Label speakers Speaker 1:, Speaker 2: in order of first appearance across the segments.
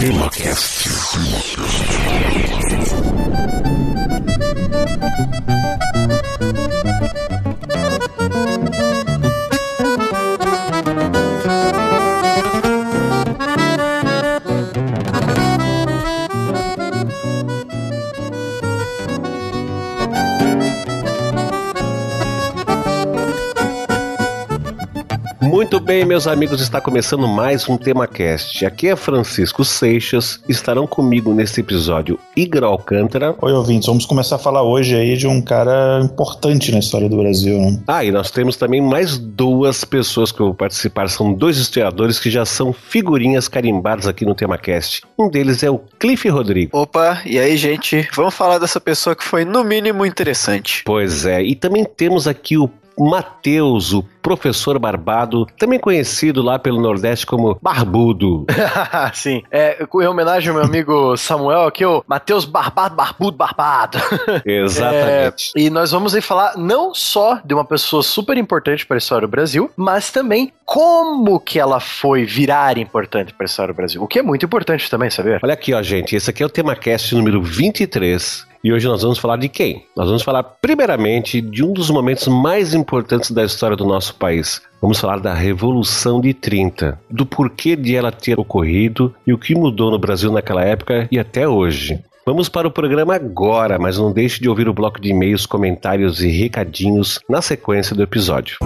Speaker 1: TemaCast.
Speaker 2: Muito bem, meus amigos, está começando mais um TemaCast. Aqui é Francisco Seixas. Estarão comigo nesse episódio Igor Alcântara.
Speaker 3: Oi, ouvintes. Vamos começar a falar hoje aí de um cara importante na história do Brasil, né?
Speaker 2: Ah, e nós temos também mais duas pessoas que vão participar. São dois historiadores que já são figurinhas carimbadas aqui no TemaCast. Um deles é o Cliff Rodrigo.
Speaker 4: Opa, e aí, gente? Vamos falar dessa pessoa que foi, no mínimo, interessante.
Speaker 2: Pois é, e também temos aqui o Matheus, o professor barbado, também conhecido lá pelo Nordeste como Barbudo.
Speaker 5: Sim, é, em homenagem ao meu amigo Samuel aqui, o Matheus Barbado, Barbudo, Barbado.
Speaker 2: Exatamente.
Speaker 5: É, e nós vamos aí falar não só de uma pessoa super importante para a história do Brasil, mas também como que ela foi virar importante para a história do Brasil. O que é muito importante também, saber?
Speaker 2: Olha aqui, ó, gente, esse aqui é o TemaCast número 23. E hoje nós vamos falar de quem? Nós vamos falar primeiramente de um dos momentos mais importantes da história do nosso país. Vamos falar da Revolução de 30, do porquê de ela ter ocorrido e o que mudou no Brasil naquela época e até hoje. Vamos para o programa agora, mas não deixe de ouvir o bloco de e-mails, comentários e recadinhos na sequência do episódio.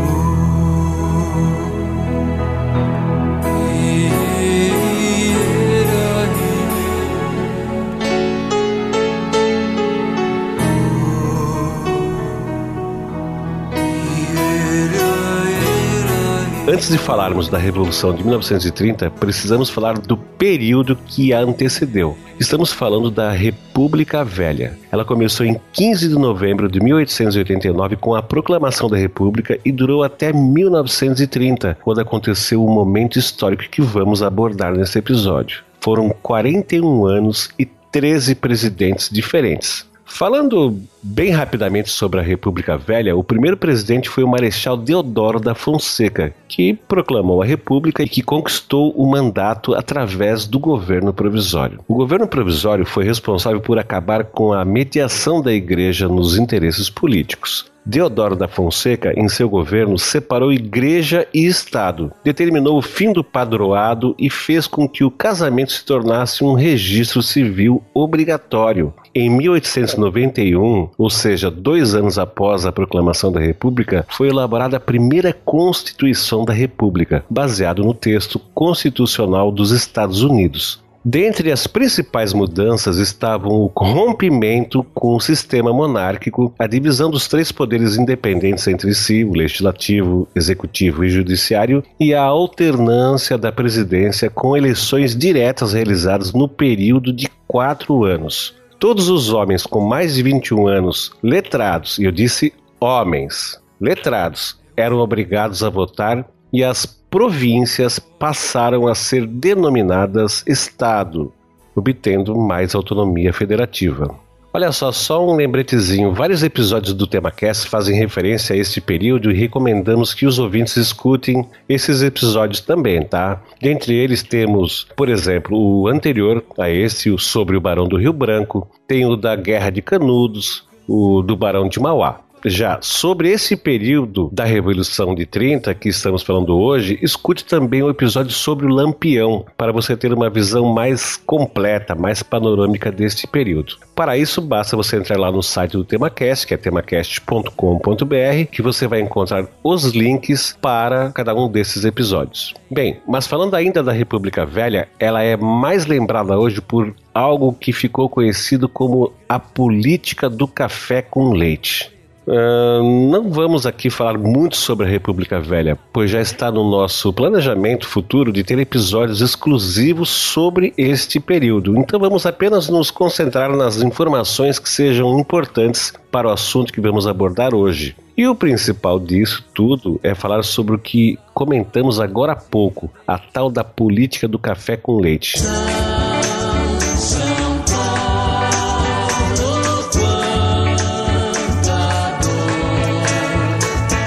Speaker 2: Antes de falarmos da Revolução de 1930, precisamos falar do período que a antecedeu. Estamos falando da República Velha. Ela começou em 15 de novembro de 1889 com a proclamação da República e durou até 1930, quando aconteceu o momento histórico que vamos abordar nesse episódio. Foram 41 anos e 13 presidentes diferentes. Falando bem rapidamente sobre a República Velha, o primeiro presidente foi o Marechal Deodoro da Fonseca, que proclamou a República e que conquistou o mandato através do governo provisório. O governo provisório foi responsável por acabar com a mediação da Igreja nos interesses políticos. Deodoro da Fonseca, em seu governo, separou igreja e Estado, determinou o fim do padroado e fez com que o casamento se tornasse um registro civil obrigatório. Em 1891, ou seja, dois anos após a proclamação da República, foi elaborada a primeira Constituição da República, baseado no texto constitucional dos Estados Unidos. Dentre as principais mudanças estavam o rompimento com o sistema monárquico, a divisão dos três poderes independentes entre si, o legislativo, executivo e judiciário, e a alternância da presidência com eleições diretas realizadas no período de quatro anos. Todos os homens com mais de 21 anos, letrados, e eu disse homens, letrados, eram obrigados a votar e as províncias passaram a ser denominadas Estado, obtendo mais autonomia federativa. Olha só, só um lembretezinho: vários episódios do TemaCast fazem referência a este período e recomendamos que os ouvintes escutem esses episódios também, tá? Dentre eles temos, por exemplo, o anterior a esse, o sobre o Barão do Rio Branco, tem o da Guerra de Canudos, o do Barão de Mauá. Já sobre esse período da Revolução de 30 que estamos falando hoje, escute também o episódio sobre o Lampião, para você ter uma visão mais completa, mais panorâmica deste período. Para isso, basta você entrar lá no site do TemaCast, que é temacast.com.br, que você vai encontrar os links para cada um desses episódios. Bem, mas falando ainda da República Velha, ela é mais lembrada hoje por algo que ficou conhecido como a política do café com leite. Uh, não vamos aqui falar muito sobre a República Velha, pois já está no nosso planejamento futuro de ter episódios exclusivos sobre este período. Então vamos apenas nos concentrar nas informações que sejam importantes para o assunto que vamos abordar hoje. E o principal disso tudo é falar sobre o que comentamos agora há pouco, a tal da política do café com leite.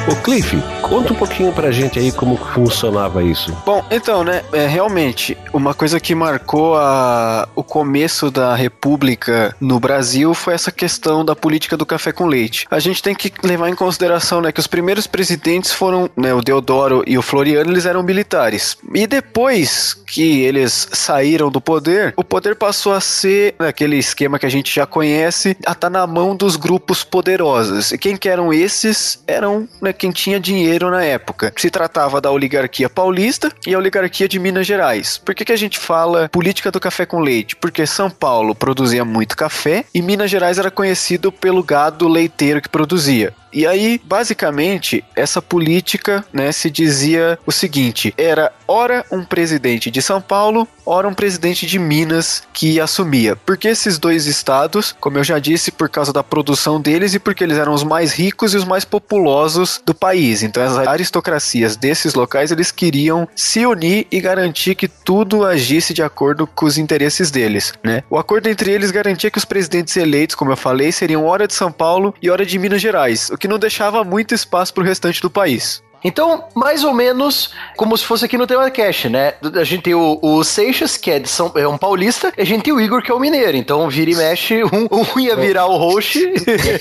Speaker 2: Ô Cliff, Conta um pouquinho pra gente aí como funcionava isso.
Speaker 4: Bom, então, né, é, realmente, uma coisa que marcou a, o começo da República no Brasil foi essa questão da política do café com leite. A gente tem que levar em consideração, né, que os primeiros presidentes foram, né, o Deodoro e o Floriano, eles eram militares. E depois que eles saíram do poder, o poder passou a ser né, aquele esquema que a gente já conhece, a estar tá na mão dos grupos poderosos. E quem que eram esses? Eram né, quem tinha dinheiro na época. Se tratava da oligarquia paulista e a oligarquia de Minas Gerais. Por que, que a gente fala política do café com leite? Porque São Paulo produzia muito café e Minas Gerais era conhecido pelo gado leiteiro que produzia. E aí, basicamente, essa política, né, se dizia o seguinte: era ora um presidente de São Paulo, ora um presidente de Minas que assumia. Porque esses dois estados, como eu já disse, por causa da produção deles e porque eles eram os mais ricos e os mais populosos do país. Então, as aristocracias desses locais, eles queriam se unir e garantir que tudo agisse de acordo com os interesses deles, né? O acordo entre eles garantia que os presidentes eleitos, como eu falei, seriam ora de São Paulo e ora de Minas Gerais, o que não deixava muito espaço para o restante do país.
Speaker 5: Então, mais ou menos como se fosse aqui no tema Cash, né? A gente tem o, o Seixas, que é, de São, é um paulista, e a gente tem o Igor, que é um mineiro. Então, vira e mexe, um, um ia virar o host.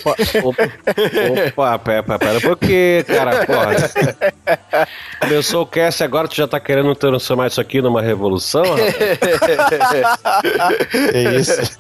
Speaker 2: Opa, opa, pera, pera, por que, cara? Porra. Começou o cast agora, tu já tá querendo transformar isso aqui numa revolução?
Speaker 3: É isso.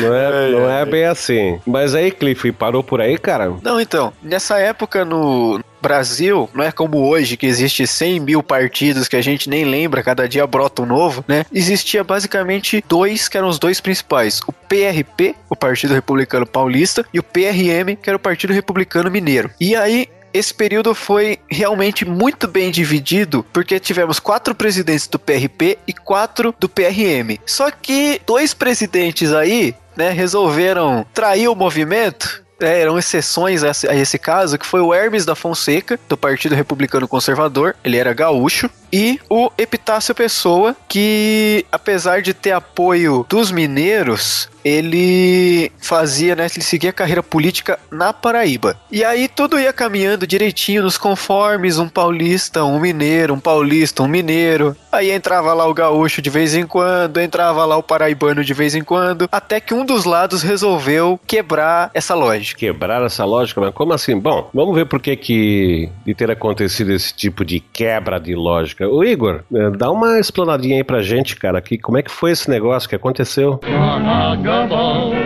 Speaker 2: Não é, não é bem assim. Mas aí, Cliff, parou por aí, cara?
Speaker 4: Não, então, nessa época no, Brasil não é como hoje, que existe 100 mil partidos que a gente nem lembra, cada dia brota um novo, né? Existia basicamente dois que eram os dois principais: o PRP, o Partido Republicano Paulista, e o PRM, que era o Partido Republicano Mineiro. E aí esse período foi realmente muito bem dividido, porque tivemos quatro presidentes do PRP e quatro do PRM. Só que dois presidentes aí, né, resolveram trair o movimento é, eram exceções a a esse caso, que foi o Hermes da Fonseca, do Partido Republicano Conservador, ele era gaúcho, e o Epitácio Pessoa, que apesar de ter apoio dos mineiros, ele fazia, né, ele seguia a carreira política na Paraíba. E aí tudo ia caminhando direitinho nos conformes, um paulista, um mineiro, um paulista, um mineiro. Aí entrava lá o gaúcho de vez em quando, entrava lá o paraibano de vez em quando, até que um dos lados resolveu quebrar essa lógica.
Speaker 2: Quebrar essa lógica? Mas como assim? Bom, vamos ver por que que de ter acontecido esse tipo de quebra de lógica. O Igor, eh, dá uma explanadinha aí pra gente, cara, que como é que foi esse negócio que aconteceu? I'm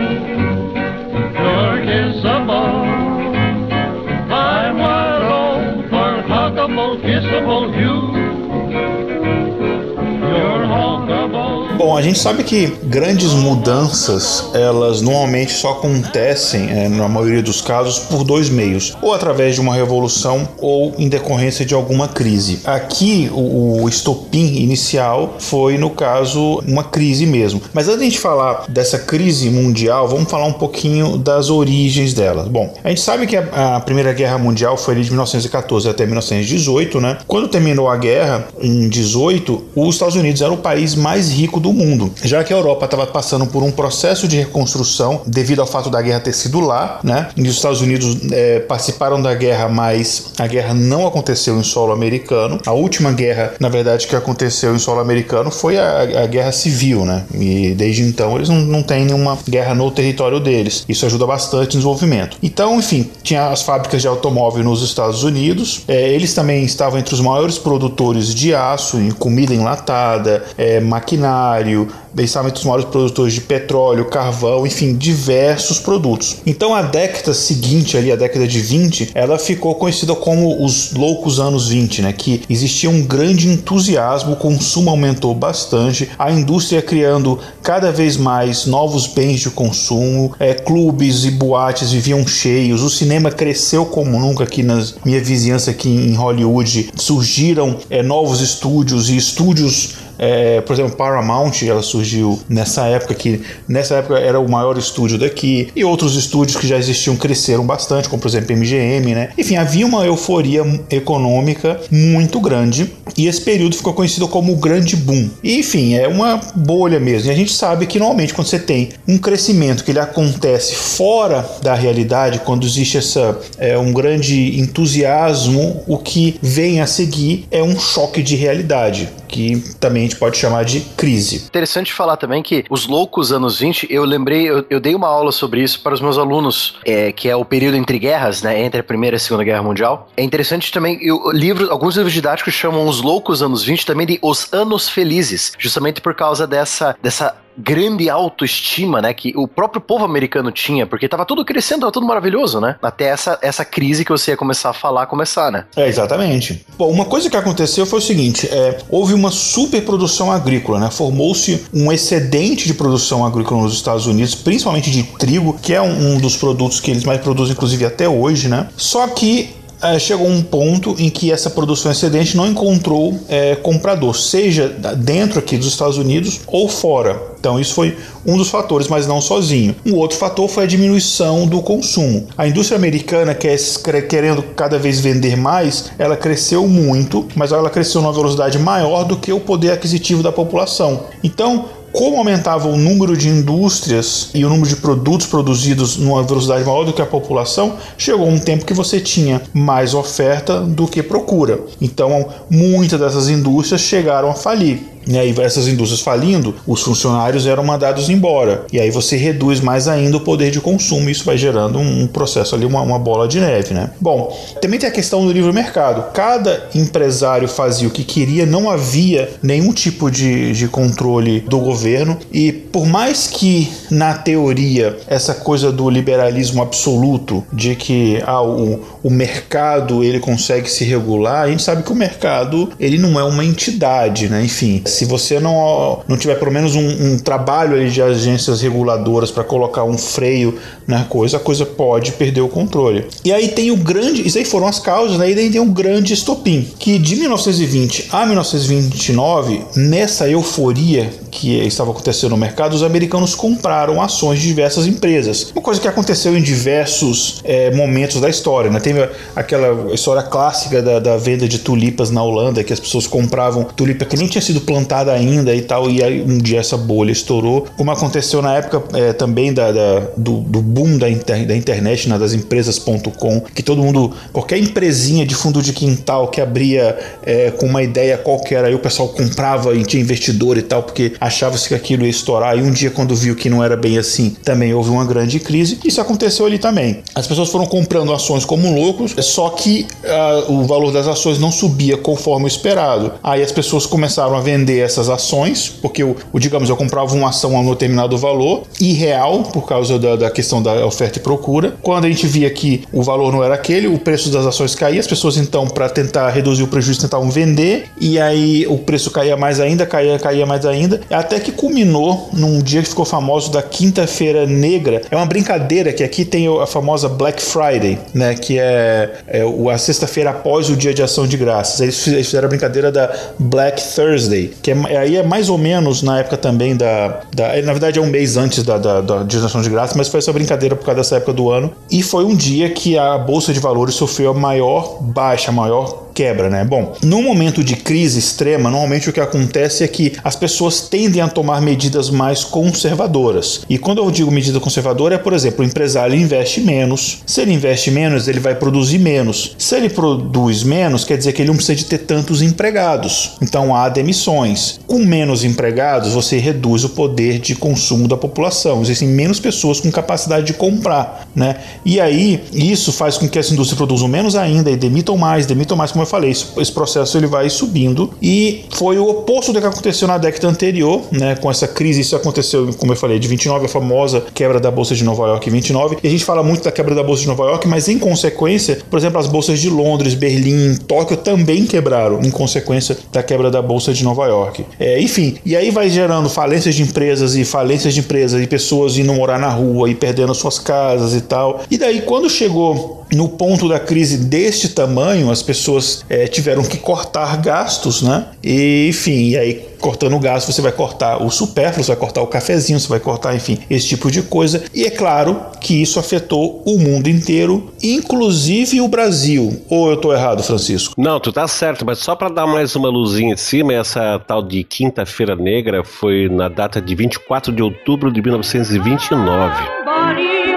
Speaker 3: Bom, a gente sabe que grandes mudanças elas normalmente só acontecem, é, na maioria dos casos, por dois meios: ou através de uma revolução ou em decorrência de alguma crise. Aqui, o, o estopim inicial foi, no caso, uma crise mesmo. Mas antes de a gente falar dessa crise mundial, vamos falar um pouquinho das origens dela. Bom, a gente sabe que a, a Primeira Guerra Mundial foi de 1914 até 1918, né? Quando terminou a guerra, em 18, os Estados Unidos era o país mais rico do mundo, já que a Europa estava passando por um processo de reconstrução devido ao fato da guerra ter sido lá, né? E os Estados Unidos é, participaram da guerra, mas a guerra não aconteceu em solo americano. A última guerra, na verdade, que aconteceu em solo americano foi a, a guerra civil, né? E desde então eles não, não têm nenhuma guerra no território deles. Isso ajuda bastante no desenvolvimento. Então, enfim, tinha as fábricas de automóvel nos Estados Unidos. É, eles também estavam entre os maiores produtores de aço, em comida enlatada, é, maquinário maquinário, estavam entre os maiores produtores de petróleo, carvão, enfim, diversos produtos. Então a década seguinte, ali, a década de 20, ela ficou conhecida como os loucos anos 20, né? Que existia um grande entusiasmo, o consumo aumentou bastante, a indústria criando cada vez mais novos bens de consumo, é, clubes e boates viviam cheios, o cinema cresceu como nunca aqui na minha vizinhança aqui em Hollywood, surgiram é, novos estúdios e estúdios É, por exemplo, Paramount, ela surgiu nessa época que nessa época era o maior estúdio daqui e outros estúdios que já existiam cresceram bastante, como por exemplo MGM, né? Enfim, havia uma euforia econômica muito grande e esse período ficou conhecido como o grande boom. E, enfim, é uma bolha mesmo. E a gente sabe que normalmente quando você tem um crescimento que ele acontece fora da realidade, quando existe essa é, um grande entusiasmo, o que vem a seguir é um choque de realidade, que também a gente pode chamar de crise.
Speaker 5: Interessante falar também que os loucos anos 20, eu lembrei, eu, eu dei uma aula sobre isso para os meus alunos, é, que é o período entre guerras, né, entre a Primeira e a Segunda Guerra Mundial. É interessante também, eu, alguns livros didáticos chamam os loucos anos 20 também de os anos felizes, justamente por causa dessa, dessa grande autoestima, né, que o próprio povo americano tinha, porque tava tudo crescendo, tava tudo maravilhoso, né? Até essa, essa crise que você ia começar a falar começar, né?
Speaker 3: É, exatamente. Bom, uma coisa que aconteceu foi o seguinte, é, houve uma superprodução agrícola, né? Formou-se um excedente de produção agrícola nos Estados Unidos, principalmente de trigo, que é um, um dos produtos que eles mais produzem, inclusive até hoje, né? Só que é, chegou um ponto em que essa produção excedente não encontrou é, comprador, seja dentro aqui dos Estados Unidos ou fora. Então isso foi um dos fatores, mas não sozinho. Um outro fator foi a diminuição do consumo. A indústria americana, que é querendo cada vez vender mais, ela cresceu muito, mas ela cresceu numa velocidade maior do que o poder aquisitivo da população. Então como aumentava o número de indústrias e o número de produtos produzidos numa velocidade maior do que a população, chegou um tempo que você tinha mais oferta do que procura. Então, muitas dessas indústrias chegaram a falir e essas indústrias falindo, os funcionários eram mandados embora. E aí você reduz mais ainda o poder de consumo, isso vai gerando um processo ali, uma, uma bola de neve, né? Bom, também tem a questão do livre mercado. Cada empresário fazia o que queria, não havia nenhum tipo de, de controle do governo, e por mais que na teoria essa coisa do liberalismo absoluto, de que ah, o, o mercado ele consegue se regular, a gente sabe que o mercado ele não é uma entidade, né? Enfim, se você não, não tiver pelo menos um, um trabalho ali de agências reguladoras para colocar um freio na coisa, a coisa pode perder o controle. E aí tem o grande, isso aí foram as causas, né? E daí tem um grande estopim, que de 1920 a 1929, nessa euforia que estava acontecendo no mercado, os americanos compraram ações de diversas empresas. Uma coisa que aconteceu em diversos é, momentos da história, né? Tem aquela história clássica da, da, venda de tulipas na Holanda, que as pessoas compravam tulipa que nem tinha sido plantada ainda e tal, e aí um dia essa bolha estourou. Como aconteceu na época é, também da, da do, do, boom da, inter, da internet, né, das empresas.com, que todo mundo, qualquer empresinha de fundo de quintal que abria é, com uma ideia qualquer, aí o pessoal comprava e tinha investidor e tal, porque achava-se que aquilo ia estourar, e um dia, quando viu que não era bem assim, também houve uma grande crise. Isso aconteceu ali também. As pessoas foram comprando ações como loucos, só que uh, o valor das ações não subia conforme o esperado. Aí as pessoas começaram a vender essas ações, porque o, digamos, eu comprava uma ação a um determinado valor, irreal, por causa da, da questão da oferta e procura. Quando a gente via que o valor não era aquele, o preço das ações caía, as pessoas então, para tentar reduzir o prejuízo, tentavam vender, e aí o preço caía mais ainda, caía, caía mais ainda até que culminou num dia que ficou famoso da Quinta-feira Negra. É uma brincadeira que aqui tem a famosa Black Friday, né? Que é, é a sexta-feira após o Dia de Ação de Graças. Eles fizeram a brincadeira da Black Thursday, que é, aí é mais ou menos na época também da, da na verdade é um mês antes da, da, da de Graças, mas foi essa brincadeira por causa dessa época do ano. E foi um dia que a bolsa de valores sofreu a maior baixa, a maior quebra, né? Bom, no momento de crise extrema, normalmente o que acontece é que as pessoas tendem a tomar medidas mais conservadoras. E quando eu digo medida conservadora, é, por exemplo, o empresário investe menos. Se ele investe menos, ele vai produzir menos. Se ele produz menos, quer dizer que ele não precisa de ter tantos empregados. Então há demissões. Com menos empregados, você reduz o poder de consumo da população. Existem menos pessoas com capacidade de comprar, né? E aí isso faz com que essa indústria produza menos ainda e demitam mais, demitam mais, como falei, esse processo ele vai subindo e foi o oposto do que aconteceu na década anterior, né? Com essa crise, isso aconteceu, como eu falei, de 29, a famosa quebra da bolsa de Nova York em 29. E a gente fala muito da quebra da bolsa de Nova York, mas em consequência, por exemplo, as bolsas de Londres, Berlim, Tóquio também quebraram em consequência da quebra da bolsa de Nova York. É, enfim, e aí vai gerando falências de empresas e falências de empresas e pessoas indo morar na rua e perdendo suas casas e tal. E daí quando chegou no ponto da crise deste tamanho, as pessoas é, tiveram que cortar gastos, né? E, enfim, e aí cortando o gasto, você vai cortar o supérfluo, você vai cortar o cafezinho, você vai cortar, enfim, esse tipo de coisa. E é claro que isso afetou o mundo inteiro, inclusive o Brasil. Ou eu estou errado, Francisco?
Speaker 2: Não, tu tá certo, mas só para dar mais uma luzinha em cima, essa tal de Quinta-feira Negra foi na data de 24 de outubro de 1929.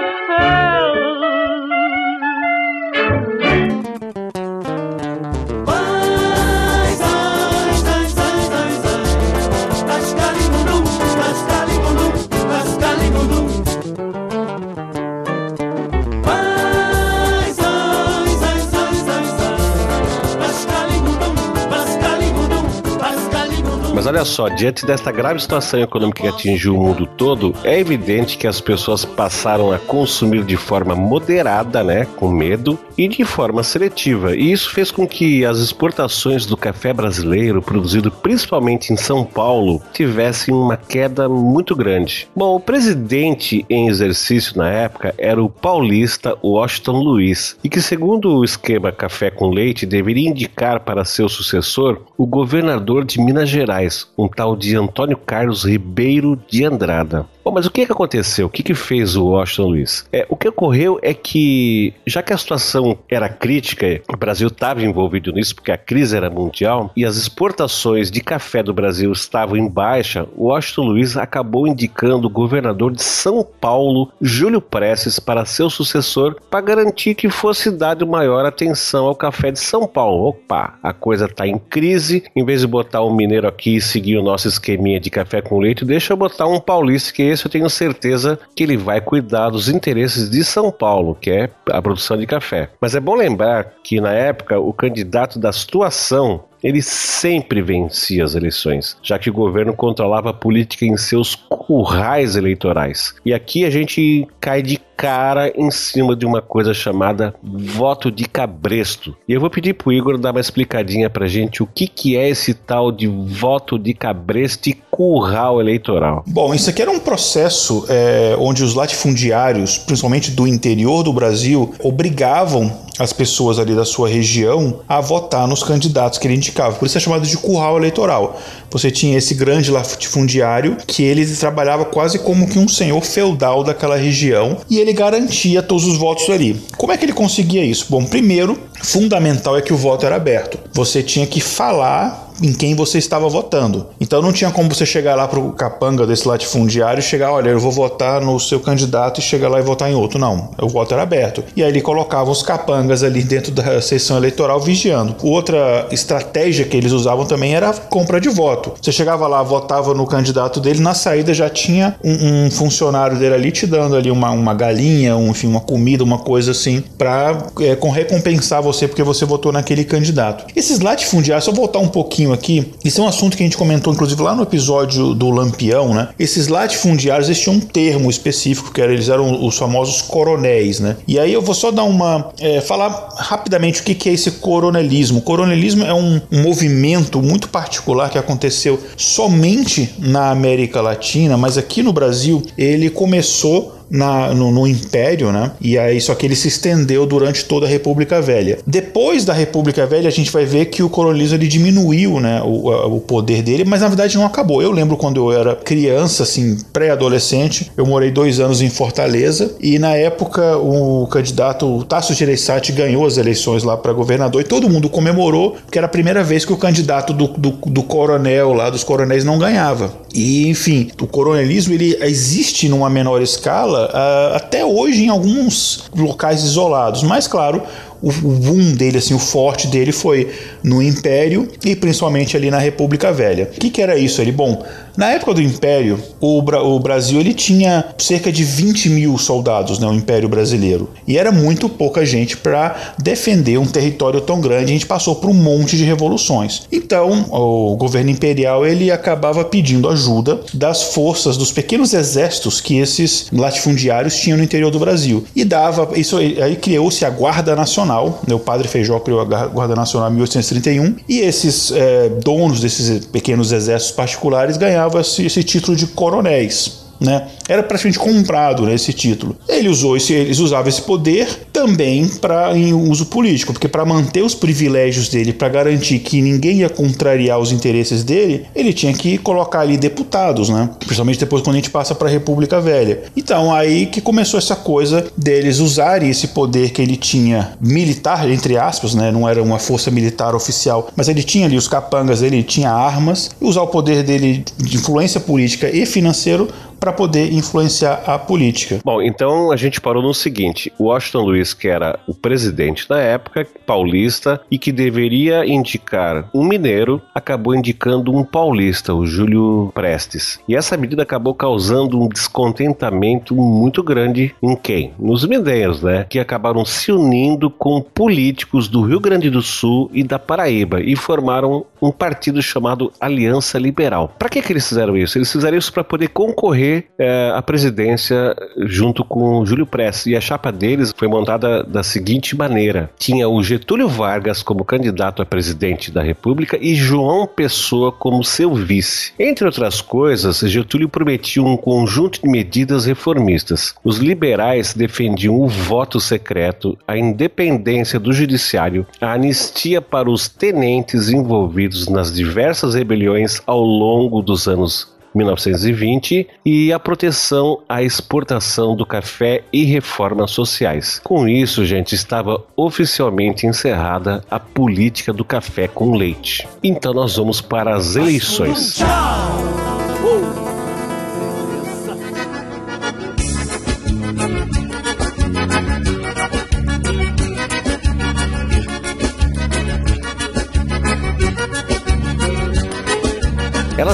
Speaker 2: Olha só, diante desta grave situação econômica que atingiu o mundo todo, é evidente que as pessoas passaram a consumir de forma moderada, né, com medo, e de forma seletiva. E isso fez com que as exportações do café brasileiro, produzido principalmente em São Paulo, tivessem uma queda muito grande. Bom, o presidente em exercício na época era o paulista Washington Luiz, e que, segundo o esquema café com leite, deveria indicar para seu sucessor o governador de Minas Gerais, um tal de Antônio Carlos Ribeiro de Andrada. Bom, mas o que, que aconteceu? O que, que fez o Washington Luiz? É, o que ocorreu é que, já que a situação era crítica, o Brasil estava envolvido nisso porque a crise era mundial e as exportações de café do Brasil estavam em baixa, o Washington Luiz acabou indicando o governador de São Paulo, Júlio Prestes, para seu sucessor para garantir que fosse dado maior atenção ao café de São Paulo. Opa, a coisa está em crise, em vez de botar um mineiro aqui e seguir o nosso esqueminha de café com leite, deixa eu botar um paulista que esse eu tenho certeza que ele vai cuidar dos interesses de São Paulo, que é a produção de café. Mas é bom lembrar que na época o candidato da situação ele sempre vencia as eleições, já que o governo controlava a política em seus currais eleitorais. E aqui a gente cai de cara em cima de uma coisa chamada voto de cabresto. E eu vou pedir pro Igor dar uma explicadinha pra gente o que, que é esse tal de voto de cabresto e curral eleitoral.
Speaker 3: Bom, isso aqui era um processo é, onde os latifundiários, principalmente do interior do Brasil, obrigavam as pessoas ali da sua região a votar nos candidatos que ele indicava. Por isso é chamado de curral eleitoral. Você tinha esse grande latifundiário que ele trabalhava quase como que um senhor feudal daquela região e ele garantia todos os votos ali. Como é que ele conseguia isso? Bom, primeiro, fundamental é que o voto era aberto. Você tinha que falar em quem você estava votando. Então não tinha como você chegar lá pro capanga desse latifundiário e chegar, olha, eu vou votar no seu candidato e chegar lá e votar em outro. Não, o voto era aberto. E aí ele colocava os capangas ali dentro da sessão eleitoral vigiando. Outra estratégia que eles usavam também era a compra de voto. Você chegava lá, votava no candidato dele, na saída já tinha um, um funcionário dele ali te dando ali uma, uma galinha, um, enfim, uma comida, uma coisa assim, para é, com recompensar você porque você votou naquele candidato. Esses latifundiários, só voltar um pouquinho aqui, isso é um assunto que a gente comentou, inclusive, lá no episódio do Lampião, né? Esses latifundiários, eles tinham um termo específico, que era, eles eram os famosos coronéis, né? E aí eu vou só dar uma. É, falar rapidamente o que, que é esse coronelismo. O coronelismo é um, um movimento muito particular que aconteceu somente na América Latina, mas aqui no Brasil ele começou na, no, no, Império, né? E aí só que ele se estendeu durante toda a República Velha. Depois da República Velha, a gente vai ver que o coronelismo ele diminuiu, né? O, o poder dele, mas na verdade não acabou. Eu lembro quando eu era criança, assim, pré-adolescente, eu morei dois anos em Fortaleza e na época o candidato Tasso Gereissati ganhou as eleições lá para governador e todo mundo comemorou porque era a primeira vez que o candidato do, do, do coronel lá, dos coronéis, não ganhava. E enfim, o coronelismo ele existe numa menor escala uh, até hoje em alguns locais isolados. Mas, claro, o, o boom dele, assim, o forte dele foi no Império e principalmente ali na República Velha. O que, que era isso ali? Bom, na época do Império, o, Bra o, Brasil ele tinha cerca de 20 mil soldados, né, o Império Brasileiro. E era muito pouca gente para defender um território tão grande. A gente passou por um monte de revoluções. Então, o governo imperial ele acabava pedindo ajuda das forças, dos pequenos exércitos que esses latifundiários tinham no interior do Brasil. E dava, isso aí criou-se a Guarda Nacional. Né, o padre Feijó criou a Guarda Nacional em 1831. E esses é, donos desses pequenos exércitos particulares ganharam ganhava esse, esse título de coronéis. Né? Era praticamente comprado né, esse título. Ele usou esse, eles usavam esse poder também para em uso político, porque para manter os privilégios dele, para garantir que ninguém ia contrariar os interesses dele, ele tinha que colocar ali deputados, né? Principalmente depois quando a gente passa para a República Velha. Então aí que começou essa coisa deles usarem esse poder que ele tinha militar, entre aspas, né? Não era uma força militar oficial, mas ele tinha ali os capangas, ele tinha armas, usar o poder dele de influência política e financeiro para poder influenciar a política.
Speaker 2: Bom, então a gente parou no seguinte: o Washington Luiz, que era o presidente da época, paulista, e que deveria indicar um mineiro, acabou indicando um paulista, o Júlio Prestes. E essa medida acabou causando um descontentamento muito grande em quem? Nos mineiros, né? Que acabaram se unindo com políticos do Rio Grande do Sul e da Paraíba e formaram um partido chamado Aliança Liberal. Para que, que eles fizeram isso? Eles fizeram isso para poder concorrer é, a presidência junto com Júlio Prestes. E a chapa deles foi montada da seguinte maneira: tinha o Getúlio Vargas como candidato a presidente da República e João Pessoa como seu vice. Entre outras coisas, Getúlio prometia um conjunto de medidas reformistas. Os liberais defendiam o voto secreto, a independência do judiciário, a anistia para os tenentes envolvidos nas diversas rebeliões ao longo dos anos 1920 e a proteção à exportação do café e reformas sociais. Com isso, gente, estava oficialmente encerrada a política do café com leite. Então nós vamos para as eleições.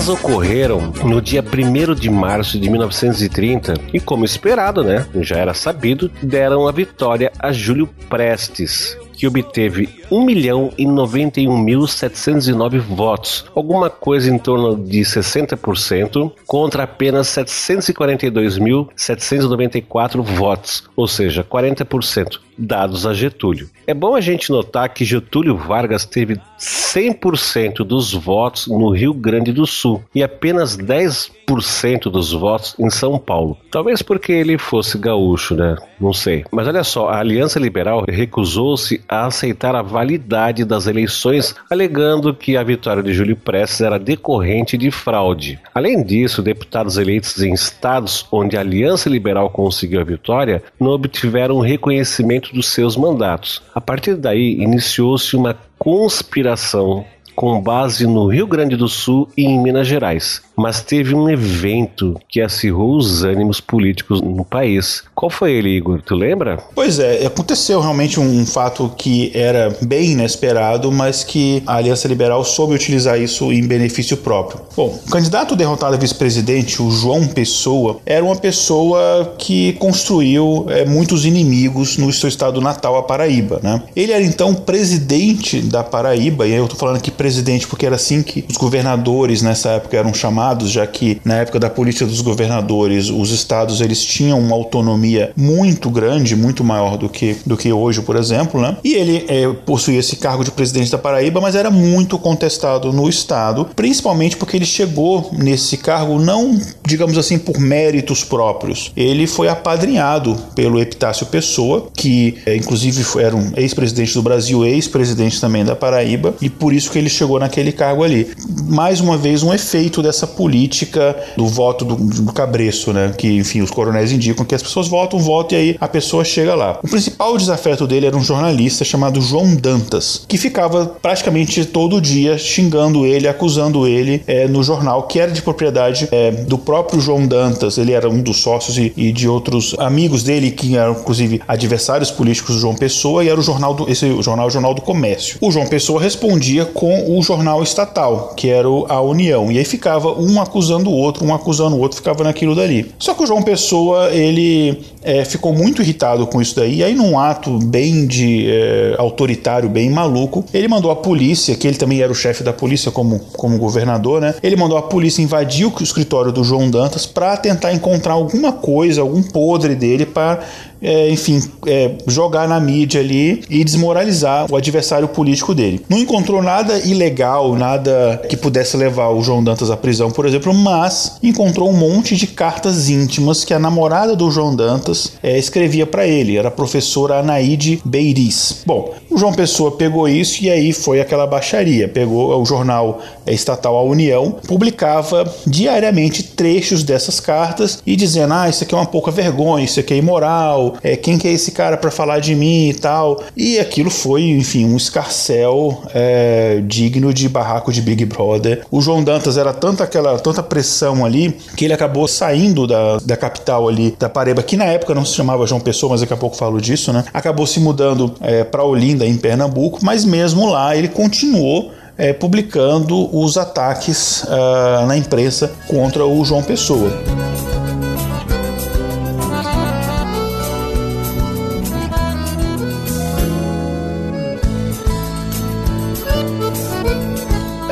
Speaker 2: Elas ocorreram no dia 1 de março de 1930 e, como esperado, né, já era sabido, deram a vitória a Júlio Prestes, que obteve 1 milhão e 91.709 votos, alguma coisa em torno de 60%, contra apenas 742.794 votos, ou seja, 40% dados a Getúlio. É bom a gente notar que Getúlio Vargas teve 100% dos votos no Rio Grande do Sul e apenas 10% dos votos em São Paulo. Talvez porque ele fosse gaúcho, né? Não sei. Mas olha só, a Aliança Liberal recusou-se a aceitar a validade das eleições, alegando que a vitória de Júlio Prestes era decorrente de fraude. Além disso, deputados eleitos em estados onde a Aliança Liberal conseguiu a vitória não obtiveram reconhecimento dos seus mandatos. A partir daí, iniciou-se uma conspiração com base no Rio Grande do Sul e em Minas Gerais mas teve um evento que acirrou os ânimos políticos no país. Qual foi ele, Igor? Tu lembra?
Speaker 3: Pois é, aconteceu realmente um, fato que era bem inesperado, mas que a Aliança Liberal soube utilizar isso em benefício próprio. Bom, o candidato derrotado a vice-presidente, o João Pessoa, era uma pessoa que construiu é, muitos inimigos no seu estado natal, a Paraíba. Né? Ele era então presidente da Paraíba, e eu estou falando aqui presidente porque era assim que os governadores nessa época eram chamados já que na época da política dos governadores, os estados eles tinham uma autonomia muito grande, muito maior do que, do que hoje, por exemplo, né? E ele é, possuía esse cargo de presidente da Paraíba, mas era muito contestado no estado, principalmente porque ele chegou nesse cargo não, digamos assim, por méritos próprios. Ele foi apadrinhado pelo Epitácio Pessoa, que é, inclusive era um ex-presidente do Brasil, ex-presidente também da Paraíba, e por isso que ele chegou naquele cargo ali. Mais uma vez, um efeito dessa política do voto do, do cabresto, né? Que, enfim, os coronéis indicam que as pessoas votam, votam e aí a pessoa chega lá. O principal desafeto dele era um jornalista chamado João Dantas, que ficava praticamente todo dia xingando ele, acusando ele é, no jornal, que era de propriedade é, do próprio João Dantas. Ele era um dos sócios e, e, de outros amigos dele, que eram inclusive adversários políticos do João Pessoa, e era o jornal do, esse jornal, o Jornal do Comércio. O João Pessoa respondia com o jornal estatal, que era a União, e aí ficava um acusando o outro, um acusando o outro, ficava naquilo dali. Só que o João Pessoa, ele é, ficou muito irritado com isso daí, e aí num ato bem de é, autoritário, bem maluco, ele mandou a polícia, que ele também era o chefe da polícia como, como governador, né? Ele mandou a polícia invadir o escritório do João Dantas para tentar encontrar alguma coisa, algum podre dele para é, enfim, é, jogar na mídia ali e desmoralizar o adversário político dele. Não encontrou nada ilegal, nada que pudesse levar o João Dantas à prisão, por exemplo, mas encontrou um monte de cartas íntimas que a namorada do João Dantas é, escrevia para ele, era a professora Anaíde Beiris. Bom, o João Pessoa pegou isso e aí foi aquela baixaria. Pegou o jornal estatal A União, publicava diariamente trechos dessas cartas e dizendo: ah, isso aqui é uma pouca vergonha, isso aqui é imoral, é, quem que é esse cara para falar de mim e tal. E aquilo foi, enfim, um escarcel é, digno de barraco de Big Brother. O João Dantas era tanta aquela tanta pressão ali que ele acabou saindo da, da capital ali da Pareba, que na época não se chamava João Pessoa, mas daqui a pouco falo disso, né? Acabou se mudando é, para Olinda, em Pernambuco, mas mesmo lá ele continuou é, publicando os ataques uh, na imprensa contra o João Pessoa.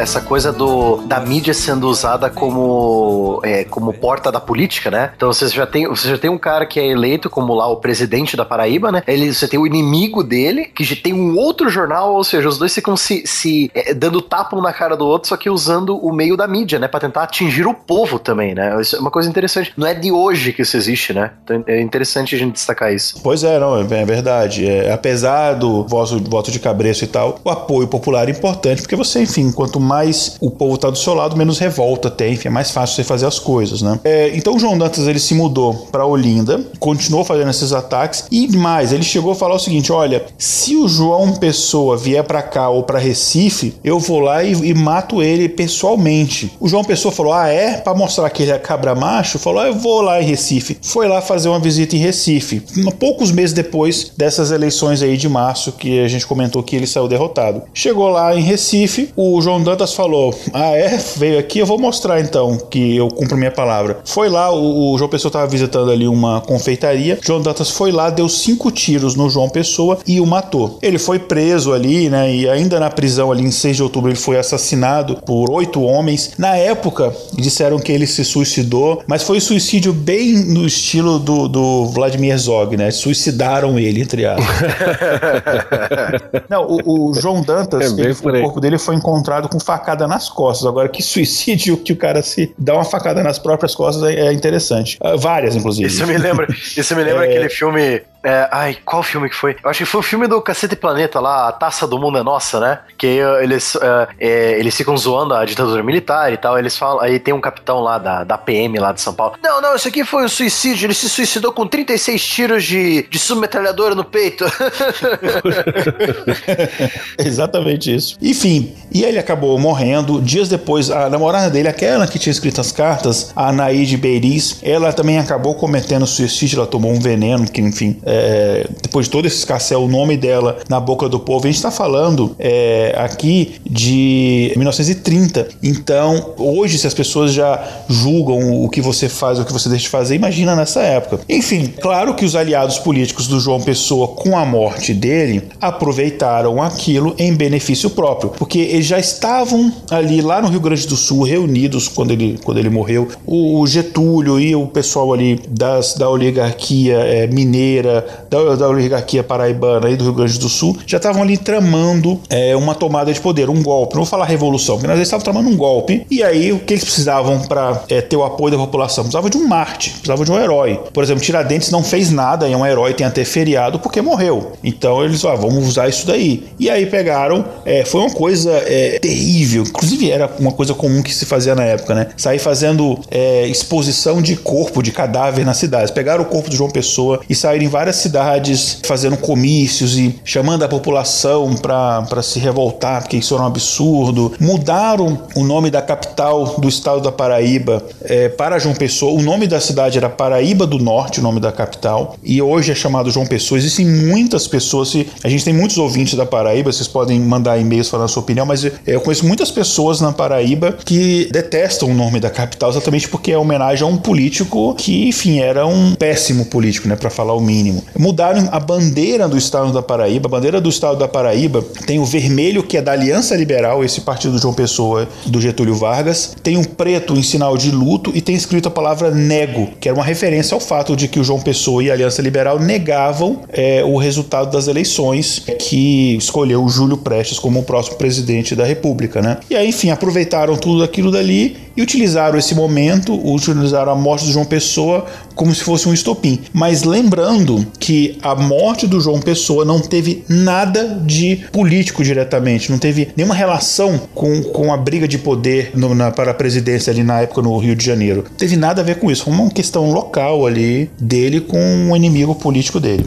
Speaker 5: Essa coisa do da mídia sendo usada como é, como porta da política, né? Então você já tem você já tem um cara que é eleito como lá o presidente da Paraíba, né? Ele você tem o inimigo dele que tem um outro jornal, ou seja, os dois ficam se, se é, dando tapa um na cara do outro, só que usando o meio da mídia, né? Para tentar atingir o povo também, né? Isso é uma coisa interessante. Não é de hoje que isso existe, né? Então é interessante a gente destacar isso.
Speaker 3: Pois é, não, é, é verdade. É, apesar do voto, voto de cabreço e tal, o apoio popular é importante porque você, enfim, quanto mais mais o povo tá do seu lado, menos revolta tem, enfim, é mais fácil você fazer as coisas, né? É, então o João Dantas ele se mudou para Olinda, continuou fazendo esses ataques e mais, ele chegou a falar o seguinte: olha, se o João Pessoa vier para cá ou para Recife, eu vou lá e, e, mato ele pessoalmente. O João Pessoa falou: ah, é? Para mostrar que ele é cabra macho, falou: ah, eu vou lá em Recife. Foi lá fazer uma visita em Recife. Poucos meses depois dessas eleições aí de março que a gente comentou que ele saiu derrotado. Chegou lá em Recife, o João Dantas Dantas falou: Ah, é? Veio aqui, eu vou mostrar então que eu cumpro minha palavra. Foi lá, o, o João Pessoa estava visitando ali uma confeitaria. João Dantas foi lá, deu cinco tiros no João Pessoa e o matou. Ele foi preso ali, né? E ainda na prisão ali em 6 de outubro ele foi assassinado por oito homens. Na época, disseram que ele se suicidou, mas foi suicídio bem no estilo do, do Vladimir Zog, né? Suicidaram ele, entre aspas. Não, o, o João Dantas, é ele, o corpo dele foi encontrado com facada nas costas. Agora, que suicídio que o cara se dá uma facada nas próprias costas é, é interessante. Uh, várias, inclusive.
Speaker 5: Isso me lembra, isso me lembra é... aquele filme é, ai, qual filme que foi? Eu acho que foi o filme do Cacete Planeta lá, A Taça do Mundo é Nossa, né? Que eles, é, é, eles ficam zoando a ditadura militar e tal. Eles falam, aí tem um capitão lá da, da PM lá de São Paulo. Não, não, isso aqui foi um suicídio. Ele se suicidou com 36 tiros de, de submetralhadora no peito.
Speaker 3: Exatamente isso. Enfim, e ele acabou morrendo. Dias depois, a namorada dele, aquela que tinha escrito as cartas, a Anaíde Beiris, ela também acabou cometendo suicídio. Ela tomou um veneno, que enfim. É, é, depois de todo esse escarcel, o nome dela na boca do povo. A gente está falando é, aqui de 1930. Então, hoje, se as pessoas já julgam o que você faz, o que você deixa de fazer, imagina nessa época. Enfim, claro que os aliados políticos do João Pessoa, com a morte dele, aproveitaram aquilo em benefício próprio, porque eles já estavam ali lá no Rio Grande do Sul reunidos quando ele, quando ele morreu. O Getúlio e o pessoal ali das, da oligarquia é, mineira, da, da oligarquia paraibana e do Rio Grande do Sul já estavam ali tramando é, uma tomada de poder, um golpe. Não vou falar revolução, porque nós estavam tramando um golpe. E aí, o que eles precisavam para é, ter o apoio da população? Precisavam de um Marte, precisavam de um herói. Por exemplo, Tiradentes não fez nada, é um herói, tem até feriado porque morreu. Então eles, ah, vamos usar isso daí. E aí pegaram, é, foi uma coisa é, terrível. Inclusive, era uma coisa comum que se fazia na época, né? Sair fazendo é, exposição de corpo, de cadáver nas cidades. Pegaram o corpo de João Pessoa e saíram em várias cidades fazendo comícios e chamando a população para se revoltar, porque isso era um absurdo. Mudaram o nome da capital do estado da Paraíba é, para João Pessoa. O nome da cidade era Paraíba do Norte, o nome da capital, e hoje é chamado João Pessoa. Existem muitas pessoas, a gente tem muitos ouvintes da Paraíba, vocês podem mandar e-mails falando a sua opinião, mas eu conheço muitas pessoas na Paraíba que detestam o nome da capital exatamente porque é homenagem a um político que, enfim, era um péssimo político, né, para falar o mínimo. Mudaram a bandeira do estado da Paraíba. A bandeira do estado da Paraíba tem o vermelho, que é da Aliança Liberal, esse partido do João Pessoa do Getúlio Vargas. Tem um preto em sinal de luto e tem escrito a palavra nego, que era uma referência ao fato de que o João Pessoa e a Aliança Liberal negavam é, o resultado das eleições que escolheu o Júlio Prestes como o próximo presidente da República, né? E aí, enfim, aproveitaram tudo aquilo dali e utilizaram esse momento, utilizaram a morte do João Pessoa como se fosse um estopim. Mas lembrando que a morte do João Pessoa não teve nada de político diretamente, não teve nenhuma relação com, com a briga de poder no, na, para a presidência ali na época no Rio de Janeiro. Não teve nada a ver com isso, foi uma questão local ali dele com um inimigo político dele.